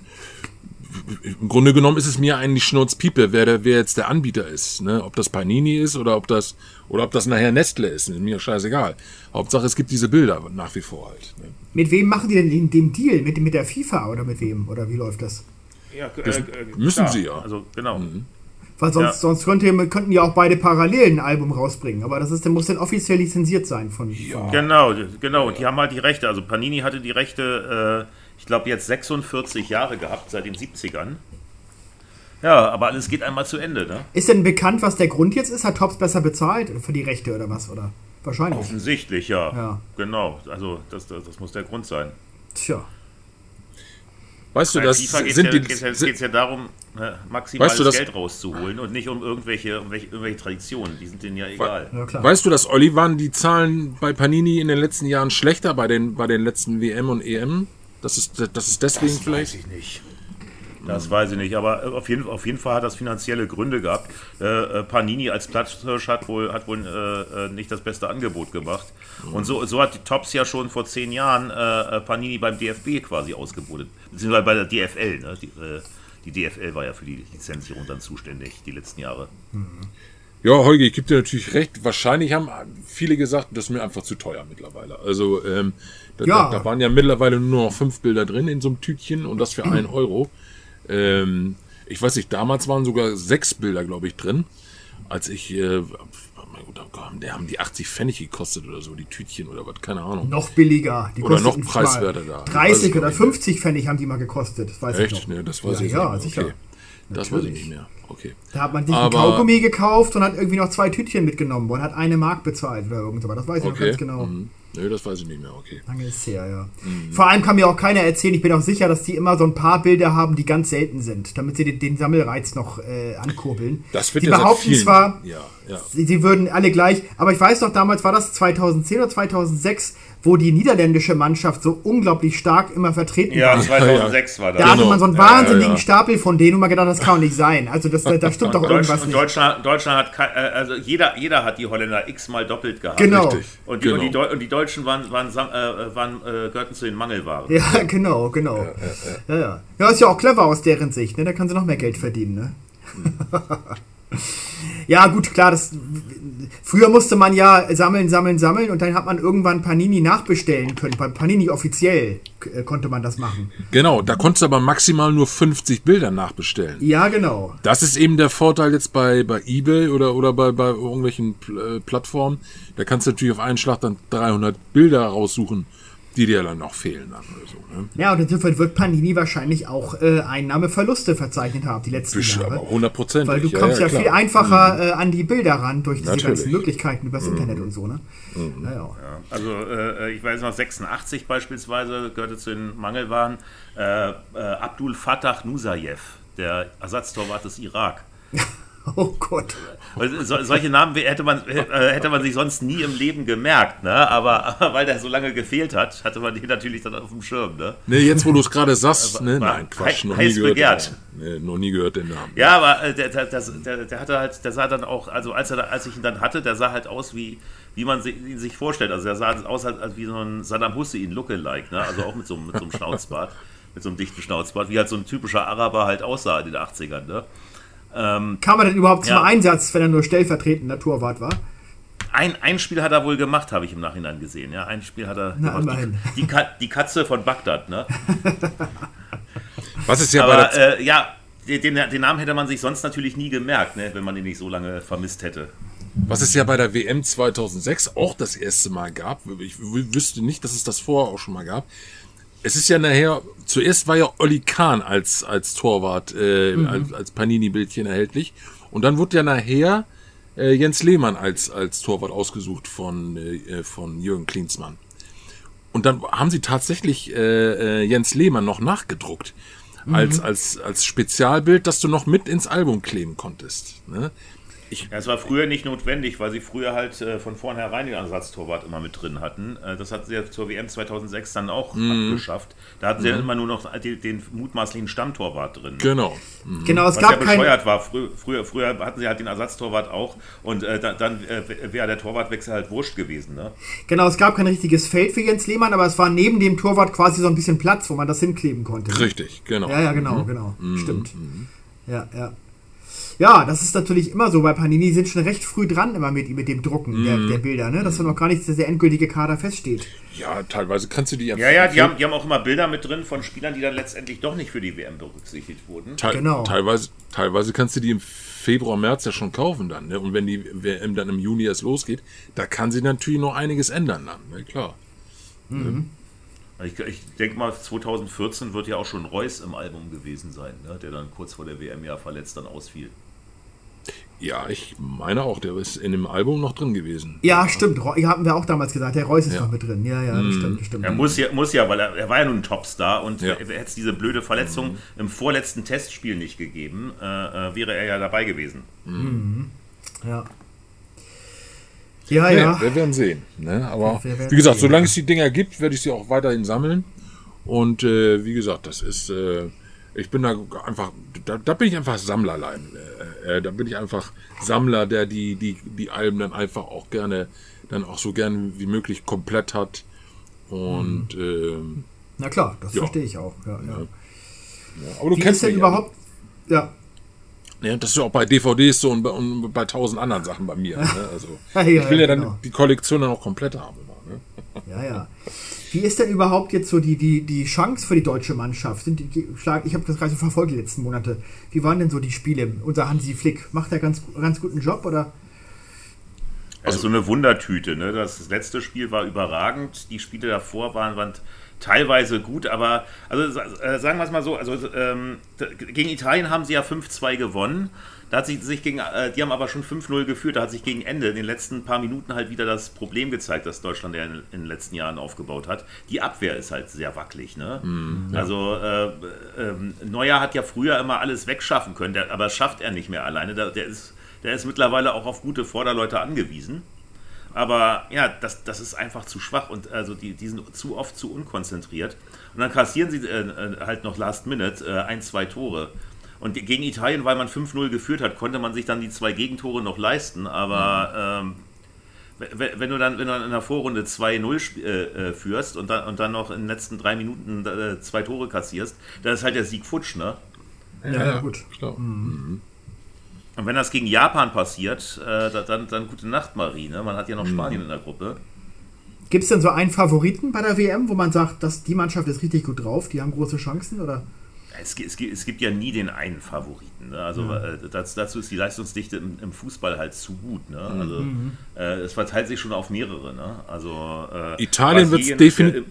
im Grunde genommen ist es mir eigentlich Schnurzpiepe, wer, der, wer jetzt der Anbieter ist. Ne? Ob das Panini ist oder ob das, oder ob das nachher Nestle ist. Ist mir scheißegal. Hauptsache, es gibt diese Bilder nach wie vor halt. Ne? Mit wem machen die denn den, den Deal? Mit, mit der FIFA oder mit wem? Oder wie läuft das? Ja, äh, äh, müssen klar. sie ja. Also, genau. Mhm. Weil sonst, ja. sonst könnte, könnten ja auch beide parallel ein Album rausbringen. Aber das ist, der muss dann offiziell lizenziert sein von. Ja. Genau, genau. Und die haben halt die Rechte. Also Panini hatte die Rechte. Äh, ich glaube, jetzt 46 Jahre gehabt, seit den 70ern. Ja, aber alles geht einmal zu Ende, ne? Ist denn bekannt, was der Grund jetzt ist? Hat Tops besser bezahlt für die Rechte oder was? Oder wahrscheinlich. Offensichtlich, ja. ja. Genau. Also das, das, das muss der Grund sein. Tja. Weißt du, das FIFA sind ja, die, geht's ja, geht's ja darum, ne, maximales weißt du, Geld rauszuholen und nicht um irgendwelche, irgendwelche, irgendwelche Traditionen. Die sind denen ja egal. Ja, weißt du, dass Olli waren die Zahlen bei Panini in den letzten Jahren schlechter bei den, bei den letzten WM und EM? Das ist, das ist deswegen das vielleicht. Weiß ich nicht. Das weiß ich nicht, aber auf jeden, auf jeden Fall hat das finanzielle Gründe gehabt. Äh, äh Panini als Platzhirsch hat wohl, hat wohl äh, äh, nicht das beste Angebot gemacht. Und so, so hat die Tops ja schon vor zehn Jahren äh, äh Panini beim DFB quasi ausgebotet. Beziehungsweise bei der DFL. Ne? Die, die, DFL war ja für die Lizenzierung dann zuständig, die letzten Jahre. Ja, Holger, ich gebe dir natürlich recht. Wahrscheinlich haben viele gesagt, das ist mir einfach zu teuer mittlerweile. Also, ähm, da, ja. da, da, waren ja mittlerweile nur noch fünf Bilder drin in so einem Tütchen und das für [CLEARS THROAT] einen Euro. Ähm, ich weiß nicht, damals waren sogar sechs Bilder, glaube ich, drin. Als ich, äh, der haben die 80 Pfennig gekostet oder so, die Tütchen oder was, keine Ahnung. Noch billiger. Die oder noch preiswerter da. 30 oder 50 Pfennig haben die mal gekostet, das weiß Echt? ich noch. Nee, das weiß ja, ich ja, nicht. sicher. Okay. Das weiß ich nicht mehr. Okay. Da hat man sich aber, ein Kaugummi gekauft und hat irgendwie noch zwei Tütchen mitgenommen und hat eine Mark bezahlt oder irgendwas. Das weiß ich okay. noch ganz genau. Mhm. Nee, das weiß ich nicht mehr, okay. Lange ist her, ja. Mhm. Vor allem kann mir auch keiner erzählen, ich bin auch sicher, dass die immer so ein paar Bilder haben, die ganz selten sind, damit sie den, den Sammelreiz noch äh, ankurbeln. Das wird die ja behaupten vielen, zwar, ja, ja. Sie, sie, würden alle gleich, aber ich weiß noch, damals war das 2010 oder 2006, wo die niederländische Mannschaft so unglaublich stark immer vertreten ja, war. 2006 war das. Da hatte man so einen wahnsinnigen ja, Stapel von denen und man gedacht, das kann doch nicht sein. Also das, da stimmt doch irgendwas nicht. Deutschland, Deutschland hat, äh, also jeder, jeder hat die Holländer x-mal doppelt gehabt. Genau. Und die, genau. Und, die, und die Deutschen waren, waren, äh, waren äh, gehörten zu den Mangelwaren. Ja, [LAUGHS] genau, genau. Ja, ja, ja. ja, ist ja auch clever aus deren Sicht, ne? Da kann sie noch mehr Geld verdienen, ne? [LAUGHS] ja, gut, klar, das, früher musste man ja sammeln, sammeln, sammeln und dann hat man irgendwann Panini nachbestellen können. Bei Panini offiziell äh, konnte man das machen. Genau, da konntest du aber maximal nur 50 Bilder nachbestellen. Ja, genau. Das ist eben der Vorteil jetzt bei, bei eBay oder, oder bei, bei irgendwelchen äh, Plattformen. Da kannst du natürlich auf einen Schlag dann 300 Bilder raussuchen die dir dann noch fehlen. Dann oder so, ne? Ja, und insofern wird Panini wahrscheinlich auch äh, Einnahmeverluste verzeichnet haben, die letzten Bisch, Jahre. Aber 100% Weil du kommst ja, ja, ja viel einfacher mhm. äh, an die Bilder ran durch diese Natürlich. ganzen Möglichkeiten übers mhm. Internet und so. Ne? Mhm. Ja, also äh, ich weiß noch, 86 beispielsweise gehörte zu den Mangelwaren äh, äh, Abdul Fattah Nusayev, der Ersatztorwart des Irak. [LAUGHS] [LAUGHS] Oh Gott. So, solche Namen hätte man, äh, hätte man sich sonst nie im Leben gemerkt, ne? aber, aber [LAUGHS] weil der so lange gefehlt hat, hatte man den natürlich dann auf dem Schirm. Ne, ne jetzt wo du es gerade sagst, ne? nein, Quatsch, noch nie gehört. Begehrt. Nee, noch nie gehört den Namen. Ja, aber äh, der, der, der, der, hatte halt, der sah dann auch, also als, er, als ich ihn dann hatte, der sah halt aus wie, wie man ihn sich vorstellt. Also er sah aus halt wie so ein Saddam Hussein Lookalike, ne? also auch mit so, mit so einem [LAUGHS] Schnauzbart, mit so einem dichten Schnauzbart, wie halt so ein typischer Araber halt aussah in den 80ern. Ne? Ähm, Kam er denn überhaupt ja. zum Einsatz, wenn er nur stellvertretender Torwart war? Ein, ein Spiel hat er wohl gemacht, habe ich im Nachhinein gesehen. Ja, ein Spiel hat er Na, gemacht. Die, die, die, Katze von Bagdad, ne? Was ist ja Aber, bei der äh, ja, den, den, Namen hätte man sich sonst natürlich nie gemerkt, ne, wenn man ihn nicht so lange vermisst hätte. Was es ja bei der WM 2006 auch das erste Mal gab, ich wüsste nicht, dass es das vorher auch schon mal gab, es ist ja nachher, zuerst war ja Olli Kahn als, als Torwart, äh, mhm. als, als Panini-Bildchen erhältlich. Und dann wurde ja nachher äh, Jens Lehmann als, als Torwart ausgesucht von, äh, von Jürgen Klinsmann. Und dann haben sie tatsächlich äh, äh, Jens Lehmann noch nachgedruckt. Mhm. Als, als, als Spezialbild, das du noch mit ins Album kleben konntest. Ne? Ich, ja, es war früher nicht notwendig, weil sie früher halt äh, von vornherein den Ersatztorwart immer mit drin hatten. Äh, das hatten sie ja zur WM 2006 dann auch mm. abgeschafft. Da hatten sie mm. ja mhm. immer nur noch den, den mutmaßlichen Stammtorwart drin. Genau. Mm. Genau, es Was gab ja bescheuert war. Früher, früher, früher, hatten sie halt den Ersatztorwart auch und äh, dann, dann äh, wäre der Torwartwechsel halt wurscht gewesen. Ne? Genau, es gab kein richtiges Feld für Jens Lehmann, aber es war neben dem Torwart quasi so ein bisschen Platz, wo man das hinkleben konnte. Richtig, genau. Ja, ja, genau, mhm. genau. Mhm. Stimmt. Ja, ja. Ja, das ist natürlich immer so, weil Panini sind schon recht früh dran immer mit, mit dem Drucken mm. der, der, Bilder, ne? dass mm. noch gar nicht der endgültige Kader feststeht. Ja, teilweise kannst du die Ja, ja, die haben, die haben auch immer Bilder mit drin von Spielern, die dann letztendlich doch nicht für die WM berücksichtigt wurden. Te genau. Teilweise, teilweise kannst du die im Februar, März ja schon kaufen dann. Ne? Und wenn die WM dann im Juni erst losgeht, da kann sie natürlich noch einiges ändern dann, ne? klar. Mhm. Ich, ich denke mal, 2014 wird ja auch schon Reus im Album gewesen sein, ne? der dann kurz vor der WM ja verletzt dann ausfiel. Ja, ich meine auch, der ist in dem Album noch drin gewesen. Ja, stimmt. Haben wir auch damals gesagt, der Reus ist ja. noch mit drin. Ja, ja, mm. stimmt, stimmt. Er muss ja, muss ja weil er, er war ja nun ein Topstar und ja. hätte es diese blöde Verletzung mm. im vorletzten Testspiel nicht gegeben, äh, äh, wäre er ja dabei gewesen. Mm. Ja. Ja, ja. wir werden sehen. Ne? Aber wie gesagt, sehen, solange es die Dinger gibt, werde ich sie auch weiterhin sammeln. Und äh, wie gesagt, das ist. Äh, ich bin da einfach, da, da bin ich einfach Sammlerlein. Äh, äh, da bin ich einfach Sammler, der die, die, die Alben dann einfach auch gerne, dann auch so gern wie möglich komplett hat. Und hm. ähm, na klar, das ja. verstehe ich auch. Ja, ja. ja. aber du wie kennst ist denn überhaupt, ja. Ja, das ist ja auch bei DVDs so und bei, und bei tausend anderen Sachen bei mir. [LAUGHS] Ne? Also, ich will ja dann genau. die Kollektion dann auch komplett haben. Ja, ja. Wie ist denn überhaupt jetzt so die, die, die Chance für die deutsche Mannschaft? Sind die, die, ich habe das gerade so verfolgt die letzten Monate. Wie waren denn so die Spiele? Unser Hansi Flick, macht er ganz, ganz guten Job oder? Also so eine Wundertüte. Ne? Das letzte Spiel war überragend. Die Spiele davor waren, waren teilweise gut, aber also äh, sagen wir es mal so, also ähm, gegen Italien haben sie ja 5-2 gewonnen. Da hat sich, sich gegen, äh, die haben aber schon 5-0 geführt. Da hat sich gegen Ende, in den letzten paar Minuten halt wieder das Problem gezeigt, das Deutschland ja in, in den letzten Jahren aufgebaut hat. Die Abwehr ist halt sehr wackelig. Ne? Ja. Also äh, äh, Neuer hat ja früher immer alles wegschaffen können, der, aber das schafft er nicht mehr alleine. Der, der, ist, der ist mittlerweile auch auf gute Vorderleute angewiesen. Aber ja, das, das ist einfach zu schwach und also die, die sind zu oft zu unkonzentriert. Und dann kassieren sie äh, äh halt noch Last Minute äh, ein, zwei Tore. Und gegen Italien, weil man 5-0 geführt hat, konnte man sich dann die zwei Gegentore noch leisten. Aber mhm. ähm, wenn du dann, wenn du dann in der Vorrunde 2-0 äh, äh, führst und dann, und dann noch in den letzten drei Minuten äh, zwei Tore kassierst, dann ist halt der Sieg futsch, ne? Ja, ja gut. Klar. Mhm. Und wenn das gegen Japan passiert, äh, dann, dann gute Nacht, Marie. Ne? Man hat ja noch mhm. Spanien in der Gruppe. Gibt es denn so einen Favoriten bei der WM, wo man sagt, dass die Mannschaft ist richtig gut drauf, die haben große Chancen, oder? Es, es, es gibt ja nie den einen Favoriten. Ne? Also ja. Äh, das, dazu ist die Leistungsdichte im, im, Fußball halt zu gut. Ne? Mhm. Also mhm. äh, es verteilt sich schon auf mehrere. Ne? Also äh, Italien wird es defini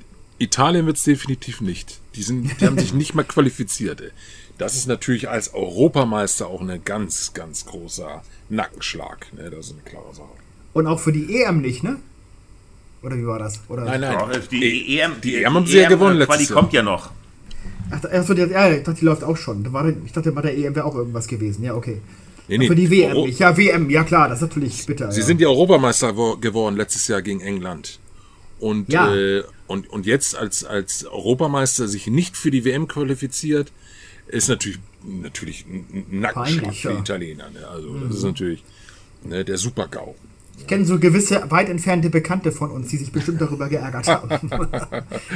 wird's definitiv nicht. Die, sind, die haben sich nicht mal qualifiziert. Ey. Das ist natürlich als Europameister auch ein ganz, ganz großer Nackenschlag. Ne? Das ist eine klare Sache. Und auch für die EM nicht, ne? Oder wie war das? Oder nein, nein. Die, die EM, die, die EM haben sie ja gewonnen letztes Jahr. kommt ja noch. Ach, achso, die, ja, ich dachte, die läuft auch schon. ich dachte, bei der EM wäre auch irgendwas gewesen. Ja, okay. Nee, nee. Für die WM. Euro ja, WM, ja klar, das ist natürlich bitter. Sie ja. sind ja Europameister geworden letztes Jahr gegen England. Und, ja. äh, und, und jetzt als, als Europameister sich nicht für die WM qualifiziert, ist natürlich, natürlich ein Nackenschlag für ja. Italiener. Ne? Also, mhm. das ist natürlich ne, der Super-GAU. Ich kenne so gewisse weit entfernte Bekannte von uns, die sich bestimmt darüber geärgert haben. [LAUGHS]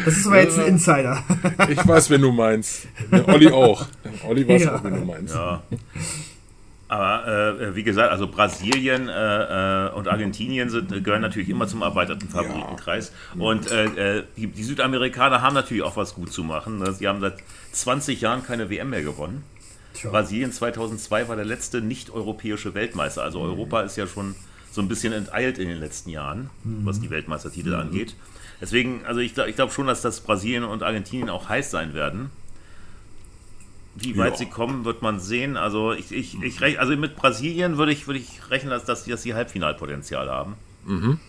das ist aber jetzt ein Insider. ich weiß, wenn du meinst. Olli auch. Olli weiß ja. auch, wenn du meinst. Ja. Aber äh, wie gesagt, also Brasilien äh, äh, und Argentinien sind, gehören natürlich immer zum erweiterten Favoritenkreis. Ja. Und äh, äh, die, die, Südamerikaner haben natürlich auch was gut zu machen. Sie haben seit 20 Jahren keine WM mehr gewonnen. Tja. Brasilien 2002 war der letzte nicht-europäische Weltmeister. Also mhm. Europa ist ja schon so ein bisschen enteilt in den letzten Jahren, mhm. was die Weltmeistertitel mhm. angeht. Deswegen, also ich, ich glaube schon, dass das Brasilien und Argentinien auch heiß sein werden. Wie weit ja. sie kommen, wird man sehen. Also ich, ich, ich rech, also mit Brasilien würde ich, würde ich rechnen, dass, dass, dass sie Halbfinalpotenzial haben. Mhm.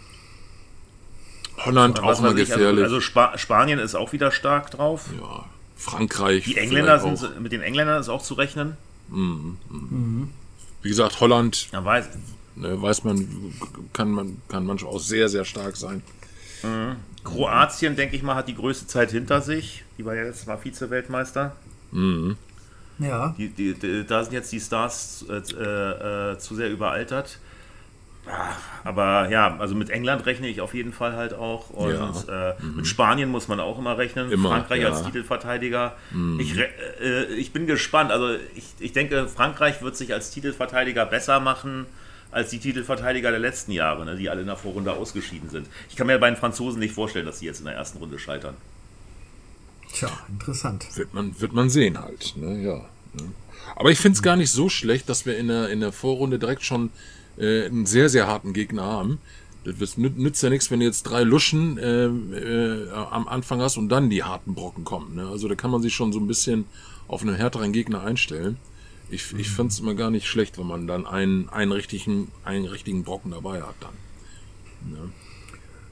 Holland auch mal also, gefährlich. Also, also Spa Spanien ist auch wieder stark drauf. Ja. Frankreich. Die Engländer sind mit den Engländern ist auch zu rechnen. Mhm. Mhm. Wie gesagt, Holland. Ja, weiß, ne, weiß man, kann man kann manchmal auch sehr sehr stark sein. Mhm. Kroatien, denke ich mal, hat die größte Zeit hinter sich. Die war ja jetzt mal Vize-Weltmeister. Mhm. Ja. Die, die, die, da sind jetzt die Stars äh, äh, zu sehr überaltert. Aber ja, also mit England rechne ich auf jeden Fall halt auch. Und ja. äh, mhm. mit Spanien muss man auch immer rechnen. Immer, Frankreich ja. als Titelverteidiger. Mhm. Ich, äh, ich bin gespannt. Also ich, ich denke, Frankreich wird sich als Titelverteidiger besser machen als die Titelverteidiger der letzten Jahre, ne, die alle in der Vorrunde ausgeschieden sind. Ich kann mir bei den Franzosen nicht vorstellen, dass sie jetzt in der ersten Runde scheitern. Tja, interessant. Wird man, wird man sehen halt, ne? ja. Ne? Aber ich finde es gar nicht so schlecht, dass wir in der, in der Vorrunde direkt schon äh, einen sehr, sehr harten Gegner haben. Das nützt ja nichts, wenn du jetzt drei Luschen äh, äh, am Anfang hast und dann die harten Brocken kommen. Ne? Also da kann man sich schon so ein bisschen auf einen härteren Gegner einstellen. Ich, ich finde es immer gar nicht schlecht, wenn man dann einen, einen, richtigen, einen richtigen Brocken dabei hat dann. Ne?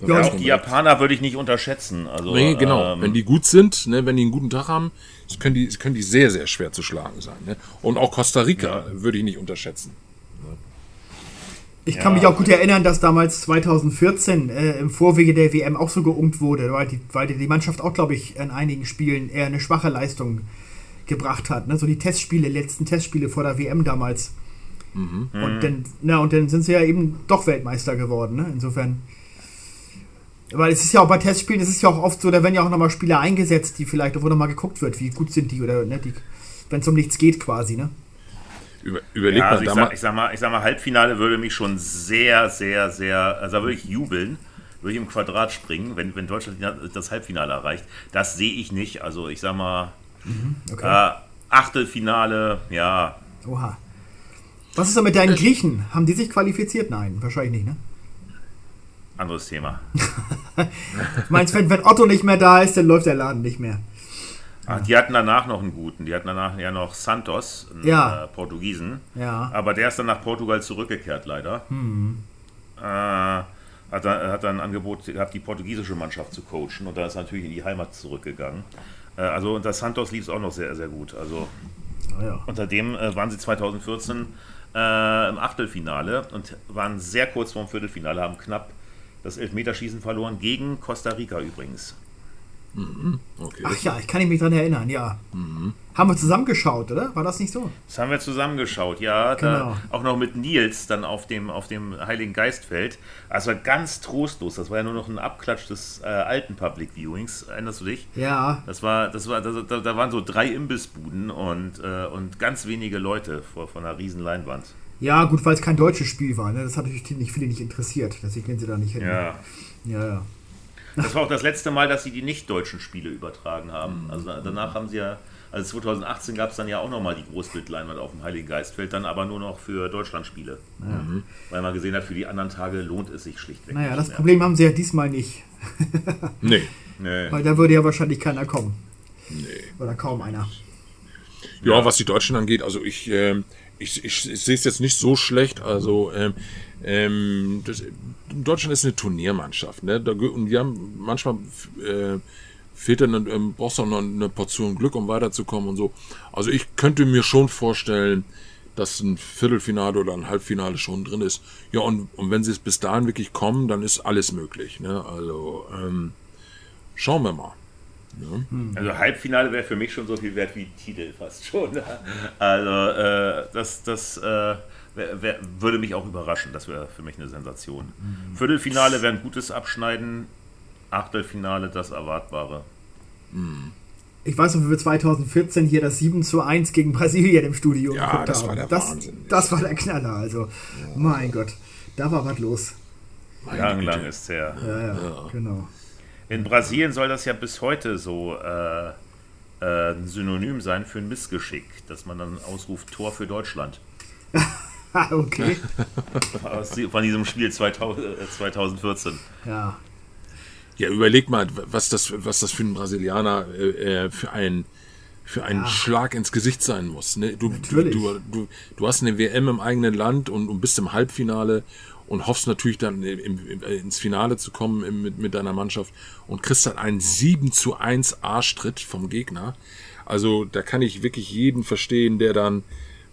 Ja, auch die Japaner würde ich nicht unterschätzen. Also, nee, genau. Ähm, wenn die gut sind, ne, wenn die einen guten Tag haben, können die, können die sehr, sehr schwer zu schlagen sein. Ne? Und auch Costa Rica ja. würde ich nicht unterschätzen. Ne? Ich kann ja. mich auch gut erinnern, dass damals 2014 äh, im Vorwege der WM auch so geungt wurde, weil die, weil die Mannschaft auch, glaube ich, in einigen Spielen eher eine schwache Leistung gebracht hat. Ne? So die Testspiele, letzten Testspiele vor der WM damals. Mhm. Und, dann, na, und dann sind sie ja eben doch Weltmeister geworden. Ne? Insofern weil es ist ja auch bei Testspielen, es ist ja auch oft so, da werden ja auch nochmal Spieler eingesetzt, die vielleicht, wo nochmal geguckt wird, wie gut sind die oder ne, wenn es um nichts geht quasi, ne? Über, überleg ja, also mal, ich sag, ich, sag, mal, ich sag mal, Halbfinale würde mich schon sehr, sehr, sehr, also da würde ich jubeln, würde ich im Quadrat springen, wenn, wenn Deutschland das Halbfinale erreicht. Das sehe ich nicht. Also ich sag mal, mhm, okay. äh, Achtelfinale, ja. Oha. Was ist da mit deinen Griechen? Haben die sich qualifiziert? Nein, wahrscheinlich nicht, ne? Anderes Thema. [LAUGHS] du meinst, wenn, wenn Otto nicht mehr da ist, dann läuft der Laden nicht mehr. Ach, die hatten danach noch einen guten. Die hatten danach ja noch Santos, einen ja. äh, Portugiesen. Ja. Aber der ist dann nach Portugal zurückgekehrt, leider. Hm. Äh, hat, dann, hat dann ein Angebot gehabt, die portugiesische Mannschaft zu coachen. Und da ist natürlich in die Heimat zurückgegangen. Äh, also unter Santos lief es auch noch sehr, sehr gut. Also oh ja. unter dem äh, waren sie 2014 äh, im Achtelfinale und waren sehr kurz vorm Viertelfinale, haben knapp das Elfmeterschießen verloren, gegen Costa Rica übrigens. Mhm, okay. Ach ja, ich kann mich daran erinnern, ja. Mhm. Haben wir zusammengeschaut, oder? War das nicht so? Das haben wir zusammengeschaut, ja. Genau. auch noch mit Nils dann auf dem, auf dem Heiligen Geistfeld. Also ganz trostlos. Das war ja nur noch ein Abklatsch des äh, alten Public Viewings. Erinnerst du dich? Ja. Das war, das war, das, da, da, waren so drei Imbissbuden und, äh, und ganz wenige Leute vor, von einer riesen Leinwand. Ja, gut, weil es kein deutsches Spiel war. Ne? Das hat natürlich nicht viele nicht interessiert. Deswegen gehen sie da nicht hin. Ja. Ja, ja. Das war auch das letzte Mal, dass sie die nicht-deutschen Spiele übertragen haben. Mhm. Also danach haben sie ja, also 2018 gab es dann ja auch nochmal die Großbildleinwand auf dem Heiligen Geistfeld, dann aber nur noch für Deutschlandspiele. Mhm. Weil man gesehen hat, für die anderen Tage lohnt es sich schlichtweg. Naja, das mehr. Problem haben sie ja diesmal nicht. [LAUGHS] nee. nee. Weil da würde ja wahrscheinlich keiner kommen. Nee. Oder kaum einer. Ja, was die Deutschen angeht, also ich, äh, ich, ich, ich sehe es jetzt nicht so schlecht. Also ähm, ähm, das, Deutschland ist eine Turniermannschaft. Ne? Da, und die haben manchmal äh, fehlt dann ähm, brauchst du noch eine Portion Glück, um weiterzukommen und so. Also ich könnte mir schon vorstellen, dass ein Viertelfinale oder ein Halbfinale schon drin ist. Ja, und, und wenn sie es bis dahin wirklich kommen, dann ist alles möglich. Ne? Also ähm, schauen wir mal. Ne? Also Halbfinale wäre für mich schon so viel wert wie Titel fast schon. Also äh, das, das äh, wär, wär, würde mich auch überraschen. Das wäre für mich eine Sensation. Mhm. Viertelfinale wäre ein gutes Abschneiden. Achtelfinale das Erwartbare. Mhm. Ich weiß noch, wie wir 2014 hier das 7 zu 1 gegen Brasilien im Studio ja, geguckt das haben. War der das, Wahnsinn. das war der Knaller. Also, ja. mein Gott, da war was los. Lang, lang ist es her. Ja, ja, ja, genau. In Brasilien soll das ja bis heute so äh, äh, ein Synonym sein für ein Missgeschick, dass man dann ausruft Tor für Deutschland. [LAUGHS] okay. [LAUGHS] Von diesem Spiel 2000, 2014. Äh, ja. Ja, überleg mal, was das, was das für ein Brasilianer äh, äh für ein für einen ja. Schlag ins Gesicht sein muss. Ne? Du, du, du, du, du hast eine WM im eigenen Land und, und bist im Halbfinale und hoffst natürlich dann im, im, ins Finale zu kommen im, mit, mit deiner Mannschaft und kriegst dann einen 7 zu 1 Arschtritt vom Gegner. Also da kann ich wirklich jeden verstehen, der dann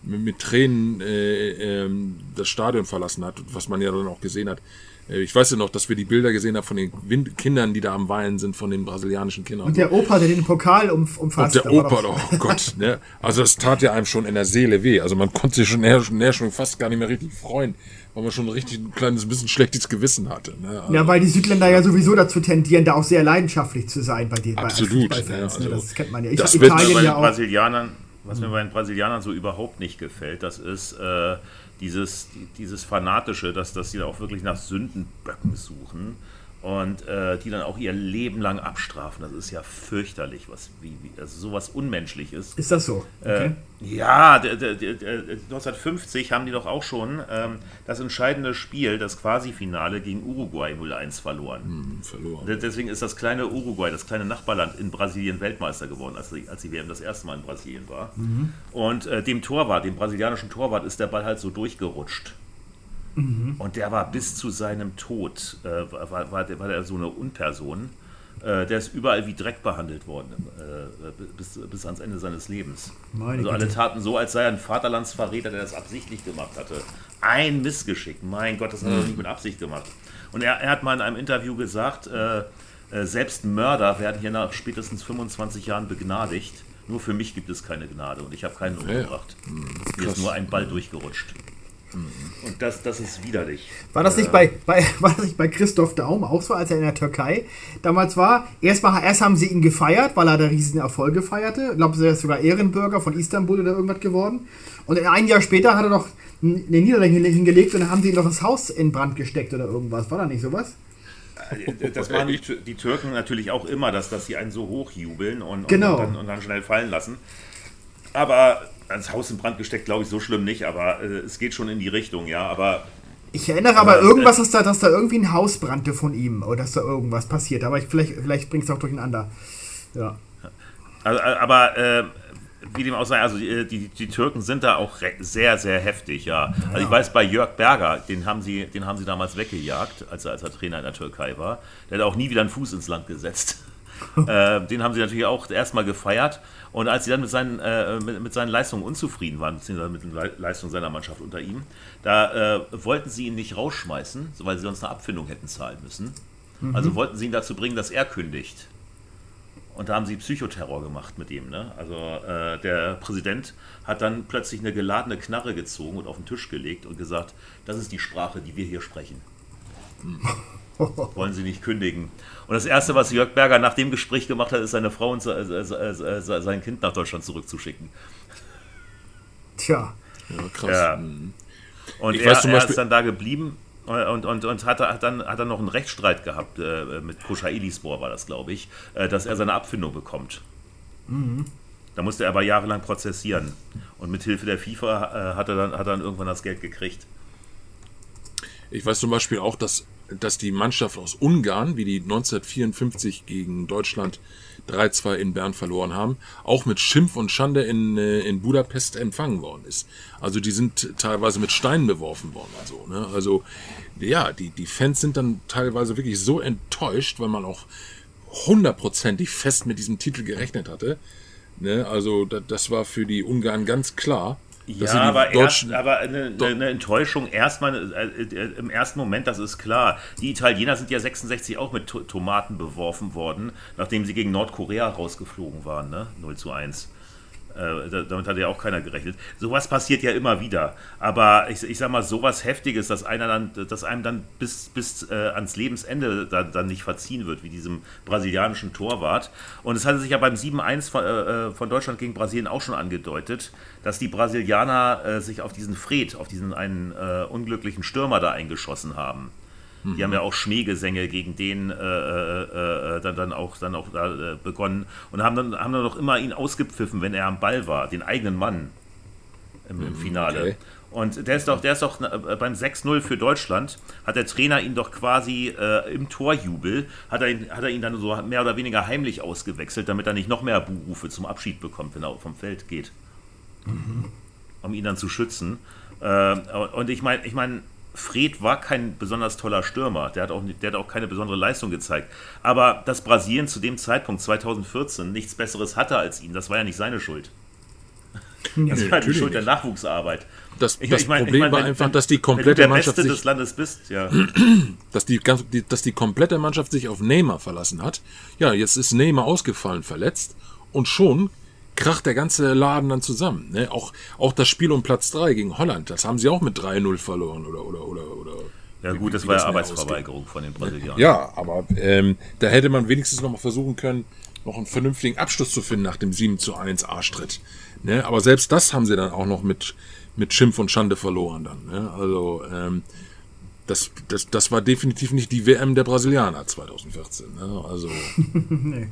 mit, mit Tränen äh, äh, das Stadion verlassen hat, was man ja dann auch gesehen hat. Äh, ich weiß ja noch, dass wir die Bilder gesehen haben von den Kindern, die da am Weinen sind, von den brasilianischen Kindern. Und der Opa, der den Pokal um, umfasst. Und der Opa, oh Gott. [LAUGHS] Ne? Also das tat ja einem schon in der Seele weh. Also man konnte sich schon, näher, näher schon fast gar nicht mehr richtig freuen, weil man schon richtig ein kleines bisschen schlechtes Gewissen hatte. Ne? Also ja, weil die Südländer ja sowieso dazu tendieren, da auch sehr leidenschaftlich zu sein bei den Absolut. Bei ja, ne? also Das kennt man ja. Ich das Italien ja auch. Brasilianern, was mir bei den Brasilianern so überhaupt nicht gefällt, das ist... Äh, dieses, dieses Fanatische, dass, dass sie da auch wirklich nach Sündenböcken suchen und äh, die dann auch ihr Leben lang abstrafen. Das ist ja fürchterlich, was wie, wie also sowas unmenschliches. Ist das so? Äh, okay. Äh, ja, 1950 haben die doch auch schon ähm, das entscheidende Spiel, das Quasi-Finale gegen Uruguay 0-1 verloren. Hm, verloren. Deswegen ist das kleine Uruguay, das kleine Nachbarland in Brasilien Weltmeister geworden, als die, als die WM das erste Mal in Brasilien war. Mhm. Und äh, dem Torwart, dem brasilianischen Torwart, ist der Ball halt so durchgerutscht. Mhm. Und der war bis zu seinem Tod, äh, war, war, der, war der so eine Unperson. Äh, der ist überall wie Dreck behandelt worden, äh, bis, bis ans Ende seines Lebens. Meine also alle taten so, als sei er ein Vaterlandsverräter, der das absichtlich gemacht hatte. Ein Missgeschick, mein Gott, das hat er mhm. nicht mit Absicht gemacht. Und er, er, hat mal in einem Interview gesagt, äh, äh, selbst Mörder werden hier nach spätestens 25 Jahren begnadigt. Nur für mich gibt es keine Gnade und ich habe keinen umgebracht. Ja. Mhm. Mir ist nur ein Ball durchgerutscht. Und das, das ist widerlich. War das nicht bei, bei, [LAUGHS] war das nicht bei Christoph Daum auch so, als er in der Türkei damals war? Erst, war, erst haben sie ihn gefeiert, weil er da riesen Erfolge feierte. Ich glaube, er ist sogar Ehrenbürger von Istanbul oder irgendwas geworden. Und ein Jahr später hat er noch eine Niederlage hingelegt und dann haben sie ihn noch ins Haus in Brand gesteckt oder irgendwas. War da nicht sowas? Äh, das machen die, die, Türken natürlich auch immer, dass, dass sie einen so hochjubeln und, genau. und, dann, und dann schnell fallen lassen. Aber ans Haus in Brand gesteckt, glaube ich, so schlimm nicht, aber äh, es geht schon in die Richtung, ja, aber. Ich erinnere aber äh, irgendwas, dass da, dass da irgendwie ein Haus brannte von ihm oder dass da irgendwas passiert, aber ich, vielleicht, vielleicht bringt es auch durcheinander. Ja. Also, äh, aber äh, wie dem auch sei, also die, die, die, Türken sind da auch sehr, sehr heftig, ja. Also ich weiß, bei Jörg Berger, den haben sie, den haben sie damals weggejagt, als er, als er Trainer in der Türkei war. Der hat auch nie wieder einen Fuß ins Land gesetzt. [LAUGHS] äh, den haben sie natürlich auch erstmal gefeiert. Und als sie dann mit seinen, äh, mit, mit, seinen Leistungen unzufrieden waren, beziehungsweise mit den Leistungen seiner Mannschaft unter ihm, da äh, wollten sie ihn nicht rausschmeißen, weil sie sonst eine Abfindung hätten zahlen müssen. Mhm. Also wollten sie ihn dazu bringen, dass er kündigt. Und da haben sie Psychoterror gemacht mit ihm. Ne? Also äh, der Präsident hat dann plötzlich eine geladene Knarre gezogen und auf den Tisch gelegt und gesagt, das ist die Sprache, die wir hier sprechen. [LAUGHS] Wollen Sie nicht kündigen? Und das Erste, was Jörg Berger nach dem Gespräch gemacht hat, ist seine Frau und sein Kind nach Deutschland zurückzuschicken. Tja. Ja, krass. Ja. Mhm. Und er, er, ist dann da geblieben und, und, und hat, hat, dann, hat dann noch einen Rechtsstreit gehabt äh, mit Kusha Elispor, war das, glaube ich, äh, dass er seine Abfindung bekommt. Mhm. Da musste er aber jahrelang prozessieren. Und mit Hilfe der FIFA äh, hat, er dann, hat er dann irgendwann das Geld gekriegt. Ich weiß zum Beispiel auch, dass dass die Mannschaft aus Ungarn, wie die 1954 gegen Deutschland 3-2 in Bern verloren haben, auch mit Schimpf und Schande in, äh, in Budapest empfangen worden ist. Also die sind teilweise mit Steinen beworfen worden und so. Ne? Also ja, die, die Fans sind dann teilweise wirklich so enttäuscht, weil man auch hundertprozentig fest mit diesem Titel gerechnet hatte. Ne? Also das, das war für die Ungarn ganz klar. Ja, aber, erst, aber eine, eine, Enttäuschung erstmal äh, äh, im ersten Moment, das ist klar. Die Italiener sind ja 66 auch mit Tomaten beworfen worden, nachdem sie gegen Nordkorea rausgeflogen waren, ne? 0 zu 1. Äh, damit hat ja auch keiner gerechnet. Sowas passiert ja immer wieder. Aber ich, ich sag mal, sowas Heftiges, dass einer dann, dass einem dann bis, bis äh, ans Lebensende dann, dann nicht verziehen wird, wie diesem brasilianischen Torwart. Und es hatte sich ja beim 7-1 von, äh, von, Deutschland gegen Brasilien auch schon angedeutet, dass die Brasilianer äh, sich auf diesen Fred, auf diesen einen äh, unglücklichen Stürmer da eingeschossen haben. Die haben ja auch Schmähgesänge gegen den äh, äh, äh, dann, dann auch, dann auch äh, begonnen und haben dann, haben dann noch immer ihn ausgepfiffen, wenn er am Ball war, den eigenen Mann im, im mhm, Finale. Okay. Und der ist doch, der ist doch äh, beim 6-0 für Deutschland, hat der Trainer ihn doch quasi äh, im Torjubel, hat er, ihn, hat er ihn dann so mehr oder weniger heimlich ausgewechselt, damit er nicht noch mehr Buhrufe zum Abschied bekommt, wenn er vom Feld geht. Mhm. Um ihn dann zu schützen. Äh, und ich meine, ich meine, Fred war kein besonders toller Stürmer. Der hat, auch, der hat auch keine besondere Leistung gezeigt. Aber dass Brasilien zu dem Zeitpunkt 2014 nichts Besseres hatte als ihn, das war ja nicht seine Schuld. Das nee, war die Schuld der Nachwuchsarbeit. Das, ich, das ich mein, Problem ich mein, war wenn, einfach, dass die komplette wenn du der Mannschaft Beste sich, des Landes bist, ja. [CLEARS THROAT] dass die, dass die komplette Mannschaft sich auf Neymar verlassen hat. Ja, jetzt ist Neymar ausgefallen, verletzt und schon kracht der ganze Laden dann zusammen. Ne? Auch, auch das Spiel um Platz 3 gegen Holland, das haben sie auch mit 3-0 verloren oder, oder, oder, oder. Ja gut, das war ja Arbeitsverweigerung von den Brasilianern. Ja, aber ähm, da hätte man wenigstens noch mal versuchen können, noch einen vernünftigen Abschluss zu finden nach dem 7 zu 1 Arschtritt. Ne? Aber selbst das haben sie dann auch noch mit, mit Schimpf und Schande verloren dann. Ne? Also ähm, das, das, das war definitiv nicht die WM der Brasilianer 2014. Ne? Also [LAUGHS] nee.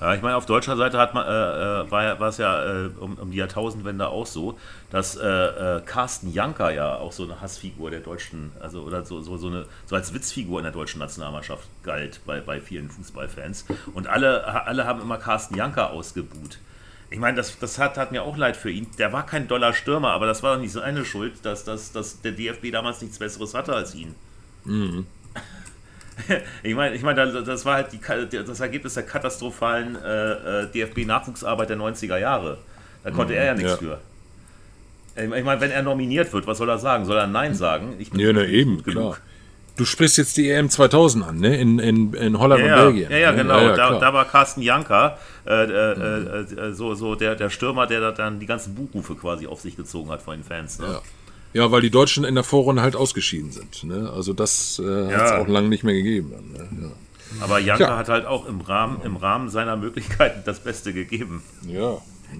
Ja, ich meine, auf deutscher Seite hat man, äh, äh war, war es ja äh, um, um, die Jahrtausendwende auch so, dass äh, äh, Carsten Janker ja auch so eine Hassfigur der deutschen, also oder so, so, so, eine, so als Witzfigur in der deutschen Nationalmannschaft galt bei, bei vielen Fußballfans. Und alle, alle haben immer Carsten Janker ausgebuht. Ich meine, das, das hat, hat mir auch leid für ihn. Der war kein doller Stürmer, aber das war doch nicht seine Schuld, dass, dass, dass der DFB damals nichts Besseres hatte als ihn. Mhm. Ich [LAUGHS] meine, ich mein, das war halt die, das Ergebnis der katastrophalen äh, äh DFB-Nachwuchsarbeit der 90er Jahre. Da konnte mhm, er ja nichts ja. für. Ich meine, wenn er nominiert wird, was soll er sagen? Soll er Nein sagen? Ich bin ja, na, eben, genug. Klar. Du sprichst jetzt die EM 2000 an, ne? In, in, in Holland ja, und Belgien. Ja, ja, ne? genau. Ja, da, da, war Carsten Janka, äh, äh, mhm. äh, so, so der, der Stürmer, der dann die ganzen Buchrufe quasi auf sich gezogen hat von den Fans. Ne? Ja. Ja, weil die Deutschen in der Vorrunde halt ausgeschieden sind. Ne? Also das äh, ja. hat es auch lange nicht mehr gegeben. Dann, ne? ja. Aber Janka ja. hat halt auch im Rahmen, im Rahmen seiner Möglichkeiten das Beste gegeben. Ja.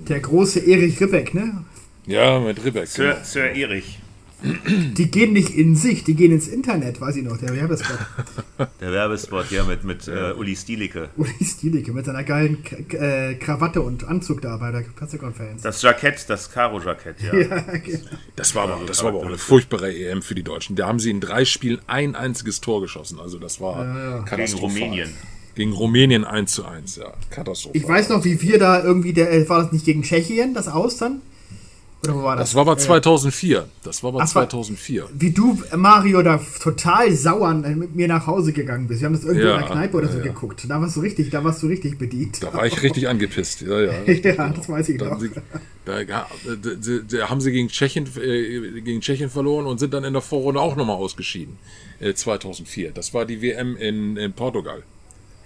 Der große Erich Ribbeck, ne? Ja, mit Ribbeck. Sir, genau. Sir Erich. Die gehen nicht in sich, die gehen ins Internet, weiß ich noch, der Werbespot. [LAUGHS] Der Werbespot, ja, mit, mit äh, Uli Stielicke. Uli Stielicke mit seiner geilen K äh, Krawatte und Anzug da bei der Pressekonferenz. Das Jackett, das Karo-Jackett, ja. [LAUGHS] ja genau. Das war, aber, das war aber auch eine furchtbare EM für die Deutschen. Da haben sie in drei Spielen ein einziges Tor geschossen. Also das war ja, ja. Gegen Rumänien. Gegen Rumänien 1 zu 1, ja. Katastrophal. Ich weiß noch, wie wir da irgendwie, der, war das nicht gegen Tschechien, das Aus dann? Oder wo war das? Das war aber 2004. Das war aber 2004. Wie du, Mario, da total sauer mit mir nach Hause gegangen bist. Wir haben das irgendwo ja, in der Kneipe oder so ja. geguckt. Da warst du richtig, da warst du richtig bedient. Da war ich richtig angepisst. Ja, ja. [LAUGHS] ja, das weiß ich noch. Da, da, da, haben sie gegen Tschechien, äh, gegen Tschechien verloren und sind dann in der Vorrunde auch nochmal ausgeschieden. Äh, 2004. Das war die WM in, in Portugal.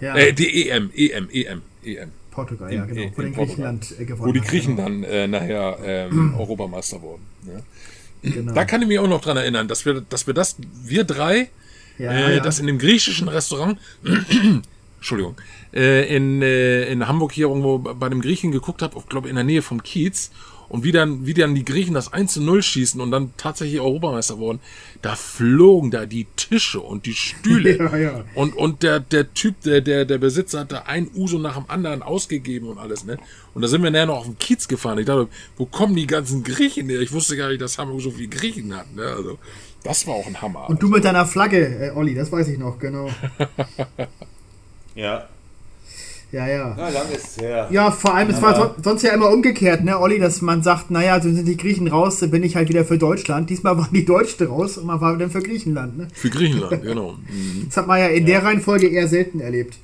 Ja. Äh, die EM, EM, EM, EM. Portugal, ja, genau. Wo, Griechenland äh, gewonnen Wo die Griechen genau. dann äh, nachher ähm, [CLEARS THROAT] Europameister wurden. Ne? Genau. Da kann ich mich auch noch dran erinnern, dass wir, dass wir das, wir drei, ja, äh, ja. das in dem griechischen Restaurant, Entschuldigung, äh, in, äh, in Hamburg hier irgendwo bei dem Griechen geguckt habe, glaube in der Nähe vom Kiez und wie dann, wie dann die Griechen das 1 zu 0 schießen und dann tatsächlich Europameister wurden, da flogen da die Tische und die Stühle. [LAUGHS] ja, ja. Und, und der, der Typ, der, der, der Besitzer hat da ein Uso nach dem anderen ausgegeben und alles, ne? Und da sind wir näher noch auf den Kiez gefahren. Ich dachte, wo kommen die ganzen Griechen her? Ich wusste gar nicht, dass Hamburg so viele Griechen hat, ne? Also, das war auch ein Hammer. Und du mit deiner Flagge, äh, Olli, das weiß ich noch, genau. [LAUGHS] ja. Ja, ja. Na, lang ist her. Ja, vor allem, es war so, sonst ja immer umgekehrt, ne, Olli, dass man sagt, naja, so sind die Griechen raus, dann bin ich halt wieder für Deutschland. Diesmal waren die Deutschen raus und man war dann für Griechenland, ne? Für Griechenland, genau. [LAUGHS] Das hat man ja in ja. der Reihenfolge eher selten erlebt.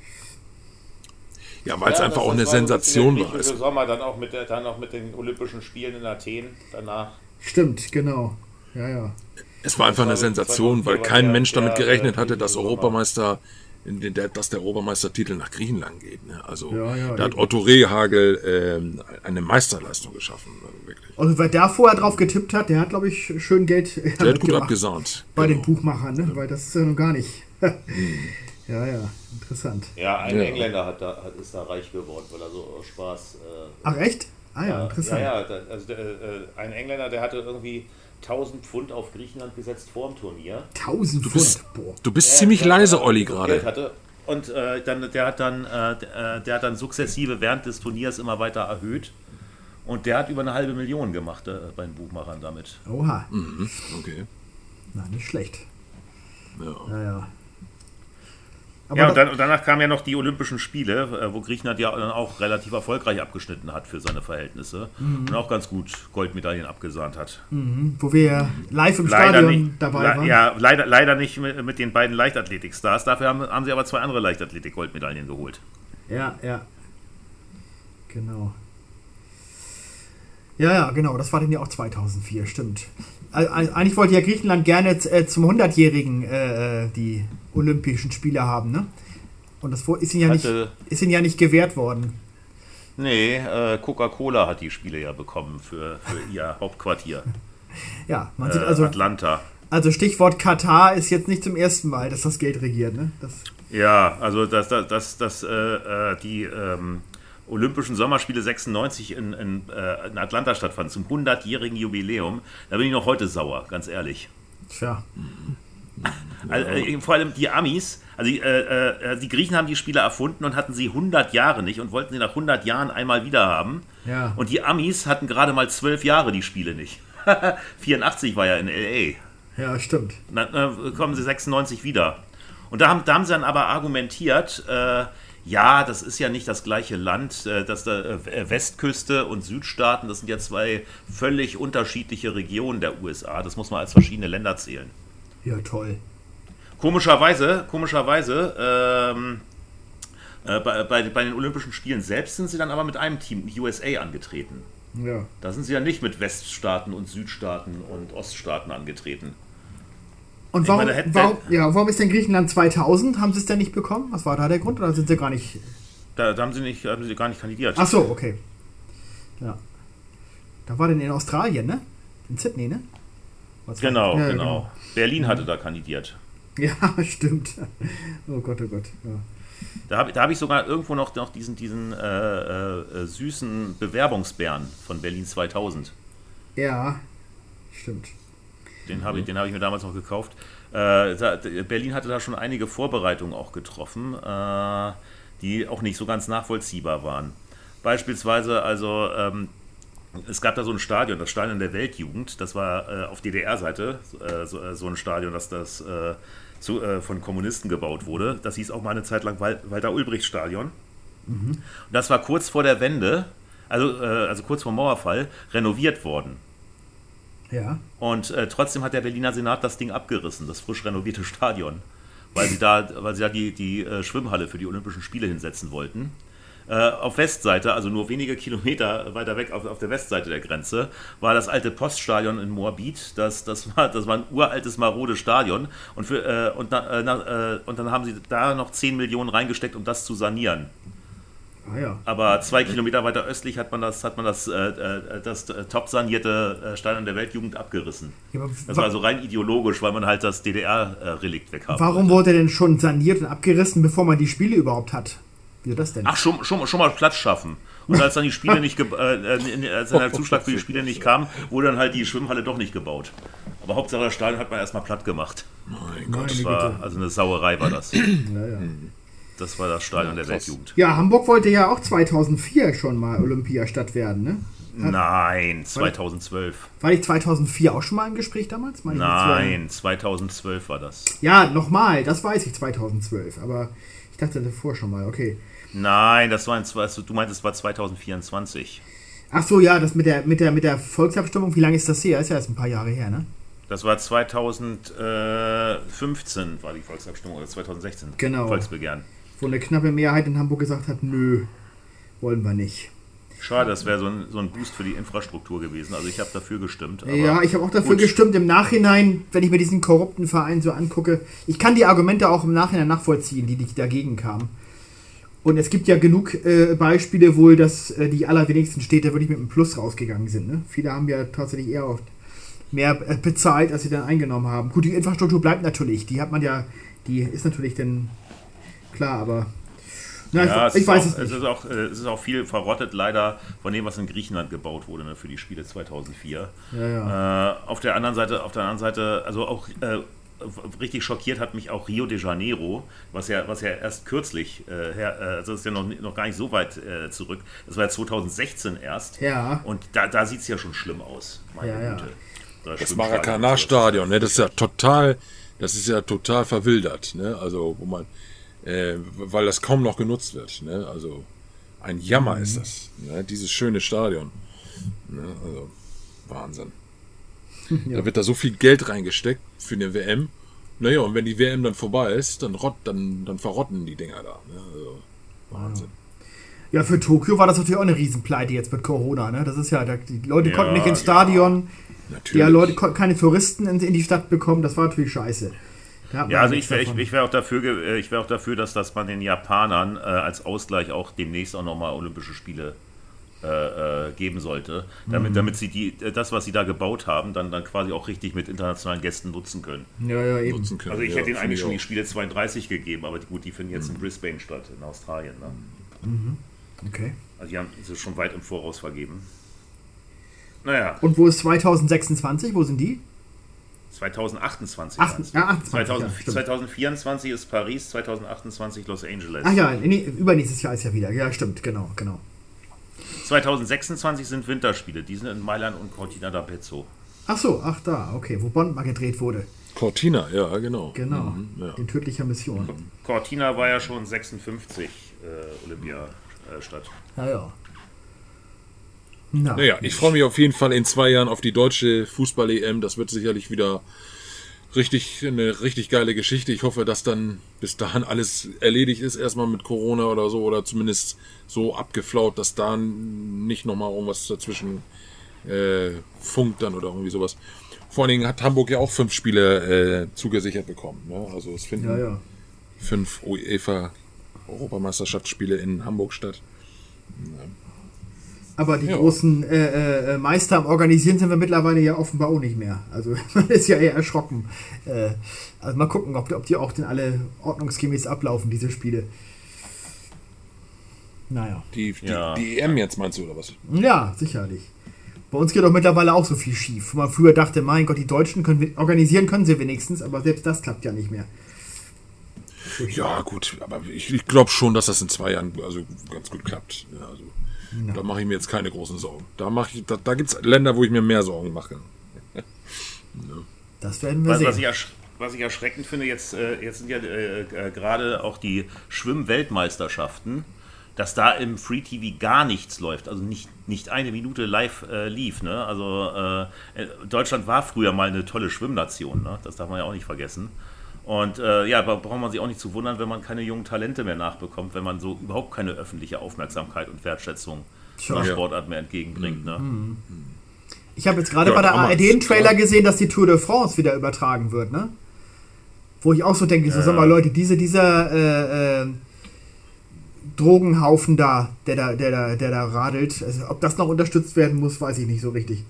Ja, weil es ja, einfach auch eine Sensation war. Im Sommer dann auch, mit der, dann auch mit den Olympischen Spielen in Athen danach. Stimmt, genau. Ja, ja. Es war einfach eine Sensation, weil kein Mensch damit gerechnet hatte, dass Europameister der, dass der Obermeistertitel nach Griechenland geht. Ne? Also ja, ja, da hat Otto Rehagel ähm, eine Meisterleistung geschaffen. Also wirklich. Also wer da vorher drauf getippt hat, der hat, glaube ich, schön Geld der hat gut abgesahnt. Bei genau. den Buchmachern, ne? weil das ist ja noch gar nicht. [LAUGHS] hm. Ja, ja, interessant. Ja, ein Engländer hat da, hat, ist da reich geworden, weil er so Spaß. Äh, Ach echt? Ah ja, interessant. Ja, ja, also der, äh, ein Engländer, der hatte irgendwie 1000 Pfund auf Griechenland gesetzt vor dem Turnier. 1000 Pfund? Du bist, du bist ja, ziemlich leise, Olli, gerade. Und äh, dann, der, hat dann, äh, äh, der hat dann sukzessive während des Turniers immer weiter erhöht. Und der hat über eine halbe Million gemacht äh, bei den Buchmachern damit. Oha. Mhm, okay. Na, nicht schlecht. Ja. Ja, ja. Aber ja, und, dann, und, danach kamen ja noch die Olympischen Spiele, äh, wo Griechenland ja dann auch relativ erfolgreich abgeschnitten hat für seine Verhältnisse mhm. und auch ganz gut Goldmedaillen abgesahnt hat. Mhm. Wo wir live im leider Stadion nicht, dabei waren. Ja, leider, leider nicht mit, mit den beiden Leichtathletik-Stars. Dafür haben, haben sie aber zwei andere Leichtathletik-Goldmedaillen geholt. Ja, ja. Genau. Ja, ja, genau. Das war denn ja auch 2004, stimmt. Eigentlich wollte ja Griechenland gerne äh, zum 100-jährigen äh, äh, die Olympischen Spiele haben, ne? Und das ist ihnen ja, nicht, ist ihnen ja nicht gewährt worden. Nee, äh, Coca-Cola hat die Spiele ja bekommen für, für [LAUGHS] ihr Hauptquartier. ja, man sieht also. Atlanta. Also Stichwort Katar ist jetzt nicht zum ersten Mal, dass das Geld regiert, ne? Das ja, also dass das, das, das, äh, die ähm, Olympischen Sommerspiele 96 in, in, äh, in Atlanta stattfanden, zum 100-jährigen Jubiläum, da bin ich noch heute sauer, ganz ehrlich. Tja. Also, äh, vor allem die Amis, also äh, äh, die Griechen haben die Spiele erfunden und hatten sie 100 Jahre nicht und wollten sie nach 100 Jahren einmal wieder haben. Ja. Und die Amis hatten gerade mal 12 Jahre die Spiele nicht. [LAUGHS] 84 war ja in L.A. Ja, stimmt. Dann kommen sie 96 wieder. Und da haben, da haben sie dann aber argumentiert, äh, ja, das ist ja nicht das gleiche Land, äh, dass da äh, Westküste und Südstaaten, das sind ja zwei völlig unterschiedliche Regionen der USA. Das muss man als verschiedene Länder zählen. Ja, toll. Komischerweise, komischerweise, ähm, äh, bei, bei, bei, den Olympischen Spielen selbst sind sie dann aber mit einem Team, USA, angetreten. Ja. Da sind sie ja nicht mit Weststaaten und Südstaaten und Oststaaten angetreten. Und warum, meine, warum, ja, warum ist denn Griechenland 2000? Haben sie es denn nicht bekommen? Was war da der Grund? Oder sind sie gar nicht. Da, da haben, sie nicht, haben sie gar nicht kandidiert. Ach so, okay. Ja. Da war denn in Australien, ne? In Sydney, ne? Genau, ja, genau, genau. Berlin hatte da kandidiert. Ja, [LAUGHS] stimmt. Oh Gott, oh Gott. Ja. Da habe hab ich sogar irgendwo noch, noch diesen, diesen äh, äh, süßen Bewerbungsbären von Berlin 2000. Ja, stimmt. Den habe ich, hab ich mir damals noch gekauft. Äh, da, Berlin hatte da schon einige Vorbereitungen auch getroffen, äh, die auch nicht so ganz nachvollziehbar waren. Beispielsweise, also ähm, es gab da so ein Stadion, das Stadion der Weltjugend, das war äh, auf DDR-Seite so, so, ein Stadion, das das zu, von Kommunisten gebaut wurde. Das hieß auch mal eine Zeit lang Walter-Ulbricht-Stadion. Mhm. Und das war kurz vor der Wende, also, also kurz vor Mauerfall, renoviert worden. Ja. Und äh, trotzdem hat der Berliner Senat das Ding abgerissen, das frisch renovierte [LAUGHS] Stadion, weil sie da, weil sie da die, die äh, Schwimmhalle für die Olympischen Spiele hinsetzen wollten. Äh, auf Westseite, also nur wenige Kilometer weiter weg auf, auf, der Westseite der Grenze, war das alte Poststadion in Moabit. Das, das, war, das war ein uraltes, marode Stadion. Und, für, äh, und, na, äh, und dann haben sie da noch 10 Millionen reingesteckt, um das zu sanieren. Ah, ja. Aber zwei Kilometer weiter östlich hat man das, hat man das, äh, äh das äh, top sanierte äh, Stadion der Weltjugend abgerissen. Ja, das war also rein ideologisch, weil man halt das DDR-Relikt weg hat. Warum wurde denn schon saniert und abgerissen, bevor man die Spiele überhaupt hat? Wie das denn? Ach, schon, schon, schon mal Platz schaffen. Und als dann die Spiele [LAUGHS] nicht, äh, äh, als dann der Zuschlag für die Spiele nicht kam, wurde dann halt die Schwimmhalle doch nicht gebaut. Aber Hauptsache das Stadion hat man erstmal platt gemacht. Mein Gott, das war, also eine Sauerei war das. [CLEARS THROAT] ja, ja. Das war das Stadion ja, der Weltjugend. Ja, Hamburg wollte ja auch 2004 schon mal Olympiastadt werden, ne? Hat, Nein, 2012. War nicht 2004 auch schon mal im Gespräch damals? Meine Nein, 2012 war das. Ja, nochmal, das weiß ich, 2012. Aber ich dachte davor schon mal, okay. Nein, das war ein, du meintest, es war 2024. Ach so, ja, das mit der, mit der, mit der Volksabstimmung, wie lange ist das her? Ist ja erst ein paar Jahre her, ne? Das war 2015 war die Volksabstimmung oder 2016. Genau. Volksbegehren. Wo eine knappe Mehrheit in Hamburg gesagt hat, nö, wollen wir nicht. Schade, das wäre so ein, so ein Boost für die Infrastruktur gewesen. Also ich habe dafür gestimmt. ja, ich habe auch dafür gut. gestimmt. Im Nachhinein, wenn ich mir diesen korrupten Verein so angucke, ich kann die Argumente auch im Nachhinein nachvollziehen, die, die dagegen kamen. Und es gibt ja genug äh, Beispiele wohl, dass äh, die allerwenigsten Städte wirklich mit einem Plus rausgegangen sind. Ne? Viele haben ja tatsächlich eher oft mehr äh, bezahlt, als sie dann eingenommen haben. Gut, die Infrastruktur bleibt natürlich. Die hat man ja, die ist natürlich dann klar, aber na, ja, ich, ich weiß auch, es nicht. Es ist, auch, äh, es ist auch viel verrottet, leider, von dem, was in Griechenland gebaut wurde ne, für die Spiele 2004. Ja, ja. Äh, auf der anderen Seite, auf der anderen Seite, also auch äh, richtig schockiert hat mich auch Rio de Janeiro, was ja, was ja erst kürzlich, äh, her, äh, also ist ja noch, noch gar nicht so weit äh, zurück. Das war ja 2016 erst. Ja. Und da, da sieht es ja schon schlimm aus. Meine ja, Güte. Da das Maracanã-Stadion, ne, das ist ja total, das ist ja total verwildert, ne? Also, wo man äh, weil das kaum noch genutzt wird. Ne? Also ein Jammer mhm. ist das, ne? dieses schöne Stadion. Ne? Also Wahnsinn. [LAUGHS] Ja. Da wird da so viel Geld reingesteckt für eine WM. Naja, und wenn die WM dann vorbei ist, dann, rott, dann, dann verrotten die Dinger da. Ne? Also, Wahnsinn. Ja, für Tokio war das natürlich auch eine Riesenpleite jetzt mit Corona. Ne? Das ist ja, die Leute ja, konnten nicht ins Stadion. Ja, die Leute konnten keine Touristen in, in die Stadt bekommen. Das war natürlich scheiße. Ja, also ich wäre ich, ich wär auch, dafür, äh, wär auch dafür, dass, dass man den Japanern äh, als Ausgleich auch demnächst auch nochmal Olympische Spiele äh, äh, geben sollte, damit, mhm. damit sie die, äh, das, was sie da gebaut haben, dann, dann quasi auch richtig mit internationalen Gästen nutzen können. Ja, ja, eben. Können, also ich ja, hätte ihnen eigentlich schon die Spiele 32 gegeben, aber die, gut, die finden jetzt mhm. in Brisbane statt, in Australien. Ne? Mhm. Okay. Also die haben sie schon weit im Voraus vergeben. Naja. Und wo ist 2026? Wo sind die? 2028. Ach, ja, 28, 2000, ja, 2024 ist Paris, 2028 Los Angeles. Ach ja, nee, übernächstes Jahr ist ja wieder. Ja, stimmt, genau, genau. 2026 sind Winterspiele, die sind in Mailand und Cortina d'Ampezzo. Ach so, ach da, okay, wo Bond mal gedreht wurde. Cortina, ja, genau. Genau, mhm, ja. in tödlicher Mission. Cortina war ja schon 56 äh, Olympiastadt. Ja, ja. Na, naja, ich freue mich auf jeden Fall in zwei Jahren auf die deutsche Fußball-EM. Das wird sicherlich wieder richtig eine richtig geile Geschichte. Ich hoffe, dass dann bis dahin alles erledigt ist, erstmal mit Corona oder so, oder zumindest so abgeflaut, dass da nicht nochmal irgendwas dazwischen äh, funkt dann oder irgendwie sowas. Vor allen Dingen hat Hamburg ja auch fünf Spiele äh, zugesichert bekommen. Ne? Also es finden ja, ja. fünf UEFA Europameisterschaftsspiele in Hamburg statt. Ja. Aber die ja. großen äh, äh, Meister am Organisieren sind wir mittlerweile ja offenbar auch nicht mehr. Also [LAUGHS] man ist ja eher erschrocken. Äh, also mal gucken, ob, ob die auch denn alle ordnungsgemäß ablaufen, diese Spiele. Naja. Die, die, ja. die EM jetzt meinst du, oder was? Ja, sicherlich. Bei uns geht doch mittlerweile auch so viel schief. Wo man früher dachte, mein Gott, die Deutschen können organisieren können sie wenigstens, aber selbst das klappt ja nicht mehr. Ja, gut, aber ich, ich glaube schon, dass das in zwei Jahren also ganz gut klappt. Ja, also No. Da mache ich mir jetzt keine großen Sorgen. Da, ich, da, da gibt es Länder, wo ich mir mehr Sorgen mache. [LAUGHS] ja. Das werden wir was, sehen. Was ich, was ich erschreckend finde, jetzt, äh, jetzt sind ja äh, äh, gerade auch die Schwimm-Weltmeisterschaften, dass da im Free TV gar nichts läuft, also nicht, nicht eine Minute live äh, lief. Ne? Also äh, Deutschland war früher mal eine tolle Schwimmnation, ne? das darf man ja auch nicht vergessen. Und äh, ja, da braucht man sich auch nicht zu wundern, wenn man keine jungen Talente mehr nachbekommt, wenn man so überhaupt keine öffentliche Aufmerksamkeit und Wertschätzung Sure. der Sportart mehr entgegenbringt. Ne? Mhm. Ich habe jetzt gerade ja, bei der ARD einen Trailer gesehen, dass die Tour de France wieder übertragen wird, ne? Wo ich auch so denke, so, sag mal Leute, diese, dieser äh, äh, Drogenhaufen da, der da, der da, der da radelt, also, ob das noch unterstützt werden muss, weiß ich nicht so richtig.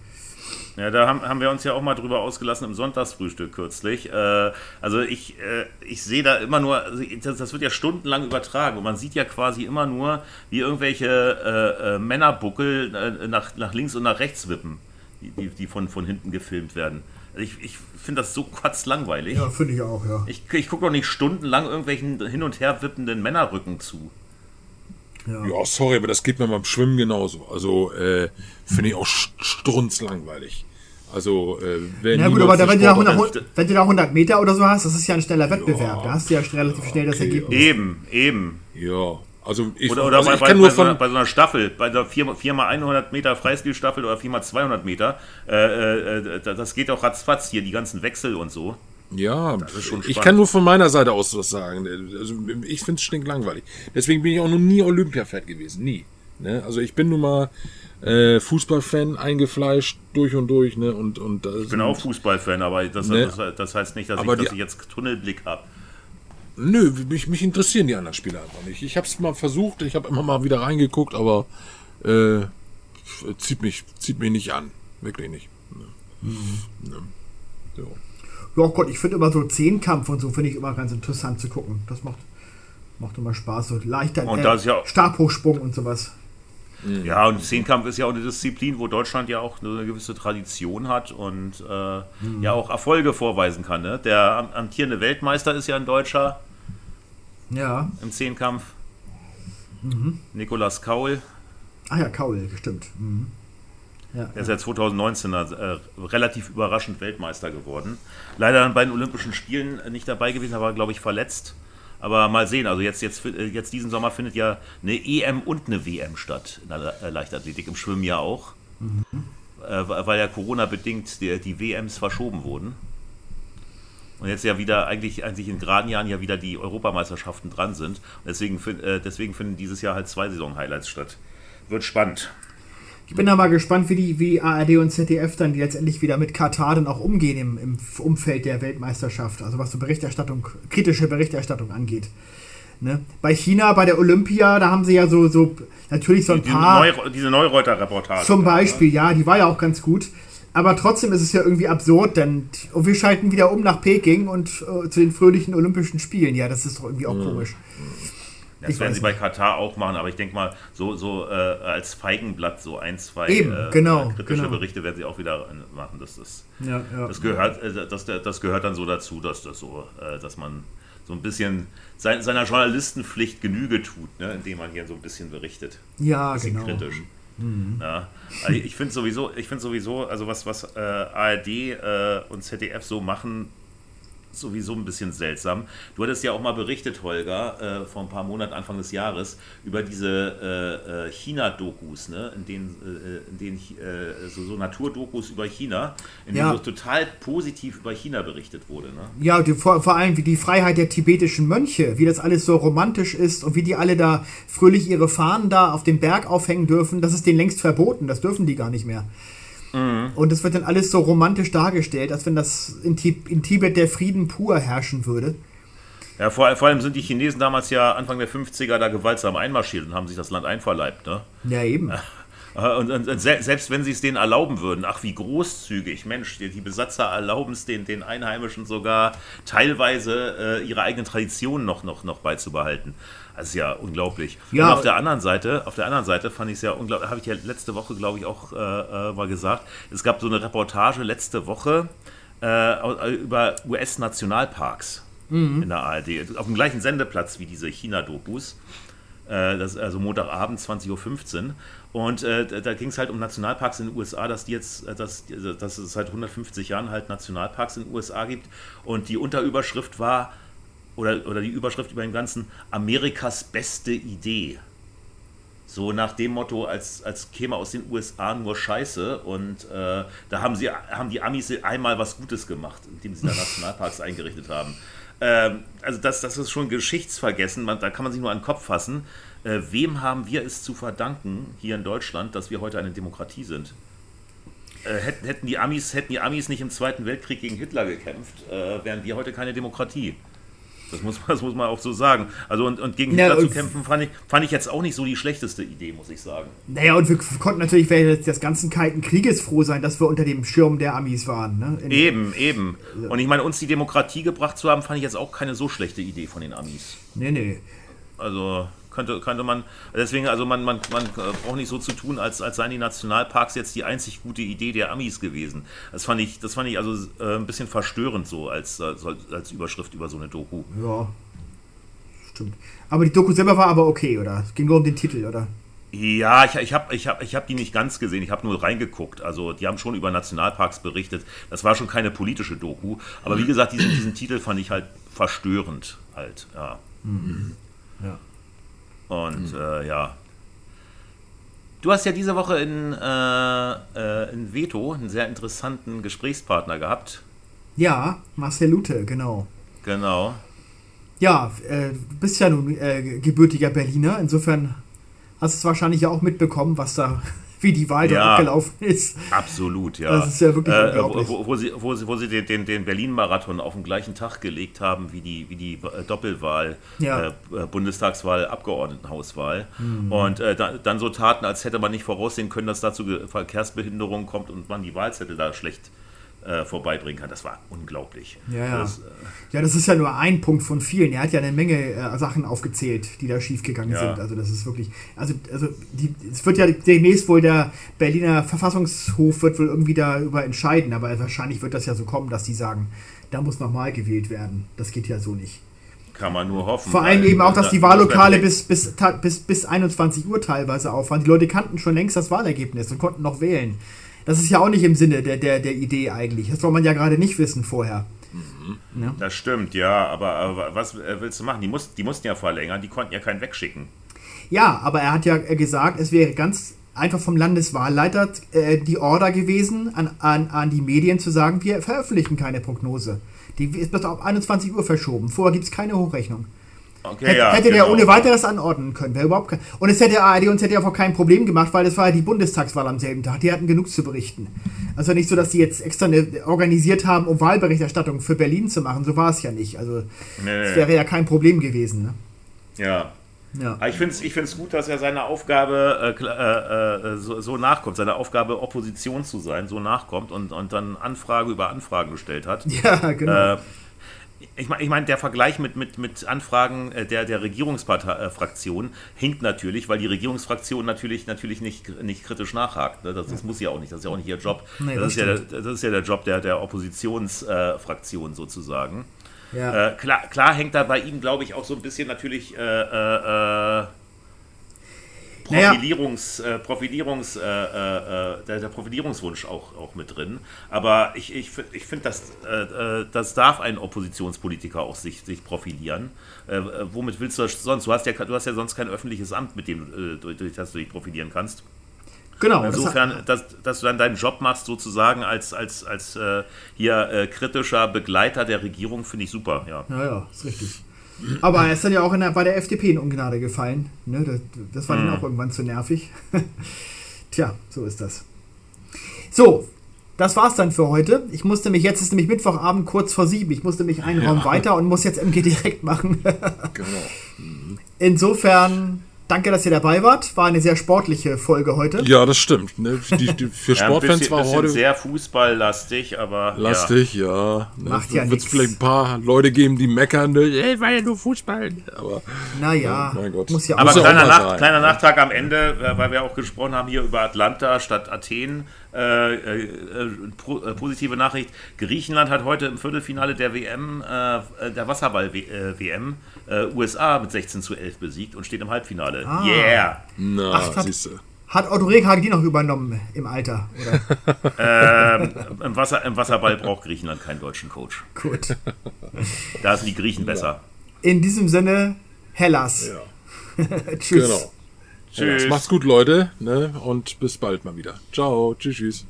Ja, da haben, haben wir uns ja auch mal drüber ausgelassen im Sonntagsfrühstück kürzlich. Äh, also ich, äh, ich sehe da immer nur, also das, das, wird ja stundenlang übertragen und man sieht ja quasi immer nur, wie irgendwelche äh, äh Männerbuckel äh, nach, nach links und nach rechts wippen, die, die von, von hinten gefilmt werden. Also ich, ich finde das so kotzlangweilig. Ja, finde ich auch, ja. Ich, ich gucke doch nicht stundenlang irgendwelchen hin und her wippenden Männerrücken zu. Ja. ja, sorry, aber das geht mir beim Schwimmen genauso. Also äh, finde ich auch strunzlangweilig. Also, äh, wenn Ja gut, aber da, wenn, du da 100, wenn du da 100 Meter oder so hast, das ist ja ein schneller Wettbewerb. Ja, da hast du ja relativ schnell das okay, Ergebnis. Eben, eben. Ja, also ich, oder, oder also bei, ich kann bei, nur von, so bei, so einer Staffel, bei der 4x100 Meter Freistilstaffel oder 4x200 Meter, äh, äh, das geht auch ratzfatz hier, die ganzen Wechsel und so. Ja, ich kann nur von meiner Seite aus was sagen. Also ich finde es stinklangweilig. Deswegen bin ich auch noch nie Olympia-Fan gewesen. Nie. Ne? Also ich bin nun mal äh, Fußballfan eingefleischt durch und durch. Ne? Und, und ich bin auch Fußballfan, aber das, ne? das, das, heißt nicht, dass, ich, dass die, ich jetzt Tunnelblick habe. Nö, mich, mich interessieren die anderen Spieler einfach nicht. Ich habe es mal versucht, ich habe immer mal wieder reingeguckt, aber äh, zieht, mich, zieht mich nicht an. Wirklich nicht. Ne? Mhm. Ne? So. Ja Gott, ich finde immer so Zehnkampf und so finde ich immer ganz interessant zu gucken. Das macht, macht immer Spaß. So leichter und äh, ja Stabhochsprung und sowas. Mhm. Ja, und Zehnkampf ist ja auch eine Disziplin, wo Deutschland ja auch eine gewisse Tradition hat und äh, mhm. ja auch Erfolge vorweisen kann. Ne? Der amtierende Weltmeister ist ja ein Deutscher. Ja. Im Zehnkampf. Mhm. Nikolas Kaul. Ah ja, Kaul, stimmt. Mhm. Ja, er ist ja 2019 äh, relativ überraschend Weltmeister geworden. Leider bei den Olympischen Spielen nicht dabei gewesen, aber glaube ich verletzt. Aber mal sehen, also jetzt, jetzt, äh, jetzt diesen Sommer findet ja eine EM und eine WM statt in der äh, Leichtathletik, im Schwimmen ja auch. Mhm. Äh, weil ja Corona-bedingt die, die WMs verschoben wurden. Und jetzt ja wieder, eigentlich, eigentlich in geraden Jahren ja wieder die Europameisterschaften dran sind. Und deswegen, äh, deswegen finden dieses Jahr halt zwei Saison-Highlights statt. Wird spannend. Ich bin da mal gespannt, wie die, wie ARD und ZDF dann letztendlich wieder mit Katar dann auch umgehen im, im Umfeld der Weltmeisterschaft. Also was so Berichterstattung, kritische Berichterstattung angeht. Ne? Bei China, bei der Olympia, da haben sie ja so, so natürlich so ein die, paar. Neu, diese Neureuter-Reportage. Zum Beispiel, ja, die war ja auch ganz gut. Aber trotzdem ist es ja irgendwie absurd, denn wir schalten wieder um nach Peking und äh, zu den fröhlichen Olympischen Spielen. Ja, das ist doch irgendwie auch mhm. komisch. Das ich werden sie bei Katar auch machen, aber ich denke mal, so, so äh, als Feigenblatt so ein, zwei Eben, äh, genau, kritische genau. Berichte werden sie auch wieder machen. Das, das, ja, ja. das, gehört, äh, das, das gehört dann so dazu, dass das so, äh, dass man so ein bisschen sein, seiner Journalistenpflicht Genüge tut, ne, indem man hier so ein bisschen berichtet. Ja, ein bisschen genau. kritisch. Mhm. Ja. Also ich finde sowieso, ich finde sowieso, also was, was äh, ARD äh, und ZDF so machen, sowieso ein bisschen seltsam. Du hattest ja auch mal berichtet, Holger, äh, vor ein paar Monaten, Anfang des Jahres, über diese äh, äh China-Dokus, ne? in denen, äh, in denen äh, so, so Naturdokus über China, in denen so total positiv über China berichtet wurde. Ne? Ja, die, vor, vor allem wie die Freiheit der tibetischen Mönche, wie das alles so romantisch ist und wie die alle da fröhlich ihre Fahnen da auf dem Berg aufhängen dürfen, das ist denen längst verboten, das dürfen die gar nicht mehr. Mhm. Und es wird dann alles so romantisch dargestellt, als wenn das in, in Tibet der Frieden pur herrschen würde. Ja, vor, vor, allem sind die Chinesen damals ja Anfang der 50er da gewaltsam einmarschiert und haben sich das Land einverleibt. Ne? Ja, eben. [LAUGHS] Und, und, und, selbst wenn sie es denen erlauben würden, ach wie großzügig, Mensch, die, die Besatzer erlauben es den, den Einheimischen sogar teilweise äh, ihre eigenen Traditionen noch, noch, noch beizubehalten. Das ist ja unglaublich. Ja. Und auf der anderen Seite, auf der anderen Seite fand ich es ja unglaublich, habe ich ja letzte Woche, glaube ich, auch äh, äh, mal gesagt. Es gab so eine Reportage letzte Woche äh, über US-Nationalparks mhm. in der ARD. Auf dem gleichen Sendeplatz wie diese China-Dokus. Äh, das also Montagabend 20.15 Uhr. Und äh, da ging es halt um Nationalparks in den USA, dass die jetzt, äh, dass, dass es seit 150 Jahren halt Nationalparks in den USA gibt. Und die Unterüberschrift war oder, oder die Überschrift über dem Ganzen, Amerikas beste Idee. So nach dem Motto, als, als käme aus den USA nur Scheiße. Und äh, da haben, sie, haben die Amis einmal was Gutes gemacht, indem sie da [LAUGHS] Nationalparks eingerichtet haben. Ähm, also das, das ist schon Geschichtsvergessen, man, da kann man sich nur an den Kopf fassen. Äh, wem haben wir es zu verdanken hier in Deutschland, dass wir heute eine Demokratie sind? Äh, hätten, hätten, die Amis, hätten die Amis nicht im Zweiten Weltkrieg gegen Hitler gekämpft, äh, wären wir heute keine Demokratie. Das muss, das muss man auch so sagen. Also und, und gegen Hitler zu kämpfen, fand ich, fand ich jetzt auch nicht so die schlechteste Idee, muss ich sagen. Naja, und wir konnten natürlich während des ganzen Kalten Krieges froh sein, dass wir unter dem Schirm der Amis waren. Ne? eben, eben. Und ich meine, uns die Demokratie gebracht zu haben, fand ich jetzt auch keine so schlechte Idee von den Amis. Nee, nee. Also könnte, könnte man, deswegen, also man, man, man braucht nicht so zu tun, als, als seien die Nationalparks jetzt die einzig gute Idee der Amis gewesen. Das fand ich, das fand ich also äh, ein bisschen verstörend so als, als, als Überschrift über so eine Doku. Ja, stimmt. Aber die Doku selber war aber okay, oder? Es ging nur um den Titel, oder? Ja, ich, ich habe ich hab, ich hab die nicht ganz gesehen, ich habe nur reingeguckt. Also die haben schon über Nationalparks berichtet. Das war schon keine politische Doku. Aber wie gesagt, diesen, diesen Titel fand ich halt verstörend halt, ja. Mhm. Ja. Und mhm. äh, ja. Du hast ja diese Woche in, äh, äh, in Veto einen sehr interessanten Gesprächspartner gehabt. Ja, Marcel Lute, genau. Genau. Ja, äh, du bist ja nun äh, gebürtiger Berliner, insofern hast du es wahrscheinlich ja auch mitbekommen, was da wie die Wahl ja, abgelaufen ist. Absolut, ja. Das ist ja wirklich äh, wo, wo, sie, wo, sie, wo sie den, den, den Berlin-Marathon auf den gleichen Tag gelegt haben wie die, wie die äh, Doppelwahl, ja. äh, äh Bundestagswahl, Abgeordnetenhauswahl. Mhm. Und äh, da, dann so taten, als hätte man nicht voraussehen können, dass dazu Verkehrsbehinderung kommt und man die Wahlzettel da schlecht äh, vorbeibringen kann. Das war unglaublich. Ja, ja. Das, äh, ja, das ist ja nur ein Punkt von vielen. Er hat ja eine Menge äh, Sachen aufgezählt, die da schiefgegangen ja. sind. Also das ist wirklich, also, also die, es wird ja demnächst wohl der Berliner Verfassungshof wird wohl irgendwie darüber entscheiden, aber wahrscheinlich wird das ja so kommen, dass die sagen, da muss nochmal gewählt werden. Das geht ja so nicht. Kann man nur hoffen. Vor allem eben auch, dass die Wahllokale bis, bis, bis, bis 21 Uhr teilweise auf waren. Die Leute kannten schon längst das Wahlergebnis und konnten noch wählen. Das ist ja auch nicht im Sinne der, der, der Idee eigentlich. Das soll man ja gerade nicht wissen vorher. Mhm. Ja? Das stimmt, ja, aber, aber, was äh, willst du machen? Die, muss, die mussten ja verlängern, die konnten ja keinen wegschicken. Ja, aber er hat ja gesagt, es wäre ganz einfach vom Landeswahlleiter äh, die Order gewesen, an, an, an die Medien zu sagen, wir veröffentlichen keine Prognose. Die ist bis auf 21 Uhr verschoben. Vorher gibt es keine Hochrechnung. Okay, hätte, ja, hätte genau. der ohne weiteres anordnen können. Wäre überhaupt kein, und es hätte ARD uns hätte ja auch kein Problem gemacht, weil das war ja die Bundestagswahl am selben Tag. Die hatten genug zu berichten. Also nicht so, dass sie jetzt extra eine, organisiert haben, um Wahlberichterstattung für Berlin zu machen. So war es ja nicht. Also es nee, wäre ja kein Problem gewesen. Ne? Ja. Ja. Ich finde es ich find's gut, dass er seiner Aufgabe äh, äh, äh, so, so, nachkommt, seiner Aufgabe Opposition zu sein, so nachkommt und, und dann Anfrage über Anfragen gestellt hat. [LAUGHS] Ja, genau. Äh, ich meine, ich mein, der Vergleich mit, mit, mit Anfragen äh, der, der Regierungsfraktion hinkt natürlich, weil die Regierungsfraktion natürlich, natürlich nicht, nicht kritisch nachhakt. Ne? Das, das, muss ja auch nicht, das ist ja auch nicht ihr Job. Nee, das, das, ist ja, das, ist ja, der Job der, der Oppositionsfraktion äh, sozusagen. Ja. Äh, klar, klar hängt da bei ihm, glaube ich, auch so ein bisschen natürlich äh, äh, äh Profilierungs, naja. äh, Profilierungs, äh, äh, der, der, Profilierungswunsch auch, auch mit drin. Aber ich, ich, ich finde, das, äh, äh, das darf ein Oppositionspolitiker auch sich, sich profilieren. Äh, womit willst du das sonst? Du hast, ja, du hast ja sonst kein öffentliches Amt, mit dem durch, durch das du dich profilieren kannst. Genau. Insofern, dass, dass du dann deinen Job machst, sozusagen als, als, als hier kritischer Begleiter der Regierung, finde ich super. Ja, ja, ja ist richtig. Aber er ist dann ja auch der, bei der FDP in Ungnade gefallen. Ne? Das, das war mhm. dann auch irgendwann zu nervig. [LAUGHS] Tja, so ist das. So, das war's dann für heute. Ich musste mich, jetzt ist nämlich Mittwochabend kurz vor sieben. Ich musste mich einen ja. Raum weiter und muss jetzt MG [LAUGHS] direkt machen. genau. Insofern Danke, dass ihr dabei wart. War eine sehr sportliche Folge heute. Ja, das stimmt. Ne? Die, die, für [LAUGHS] Sportfans ja, war heute. sehr fußballlastig, aber. Lastig, ja. ja. Ne? Macht ja Wird es vielleicht ein paar Leute geben, die meckern, ne? Ey, war ja nur Fußball. Aber. Naja, mein Gott. Muss ja auch aber kleiner, Nach kleiner Nachtrag am Ende, äh, weil wir auch gesprochen haben hier über Atlanta statt Athen. Äh, äh, äh, positive Nachricht. Griechenland hat heute im Viertelfinale der WM, äh, der Wasserball-WM, äh, USA mit 16 zu 11 besiegt und steht im Halbfinale. Ah. Yeah! Na, Ach, hat, hat Otto Rehhagel die noch übernommen im Alter? [LAUGHS] ähm, im, Wasser, Im Wasserball braucht Griechenland keinen deutschen Coach. Gut. Da sind die Griechen besser. In diesem Sinne, Hellas. Ja. [LAUGHS] Tschüss. Genau. Tschüss. Ja, macht's gut, Leute. Ne? Und bis bald mal wieder. Ciao. Tschüss. tschüss.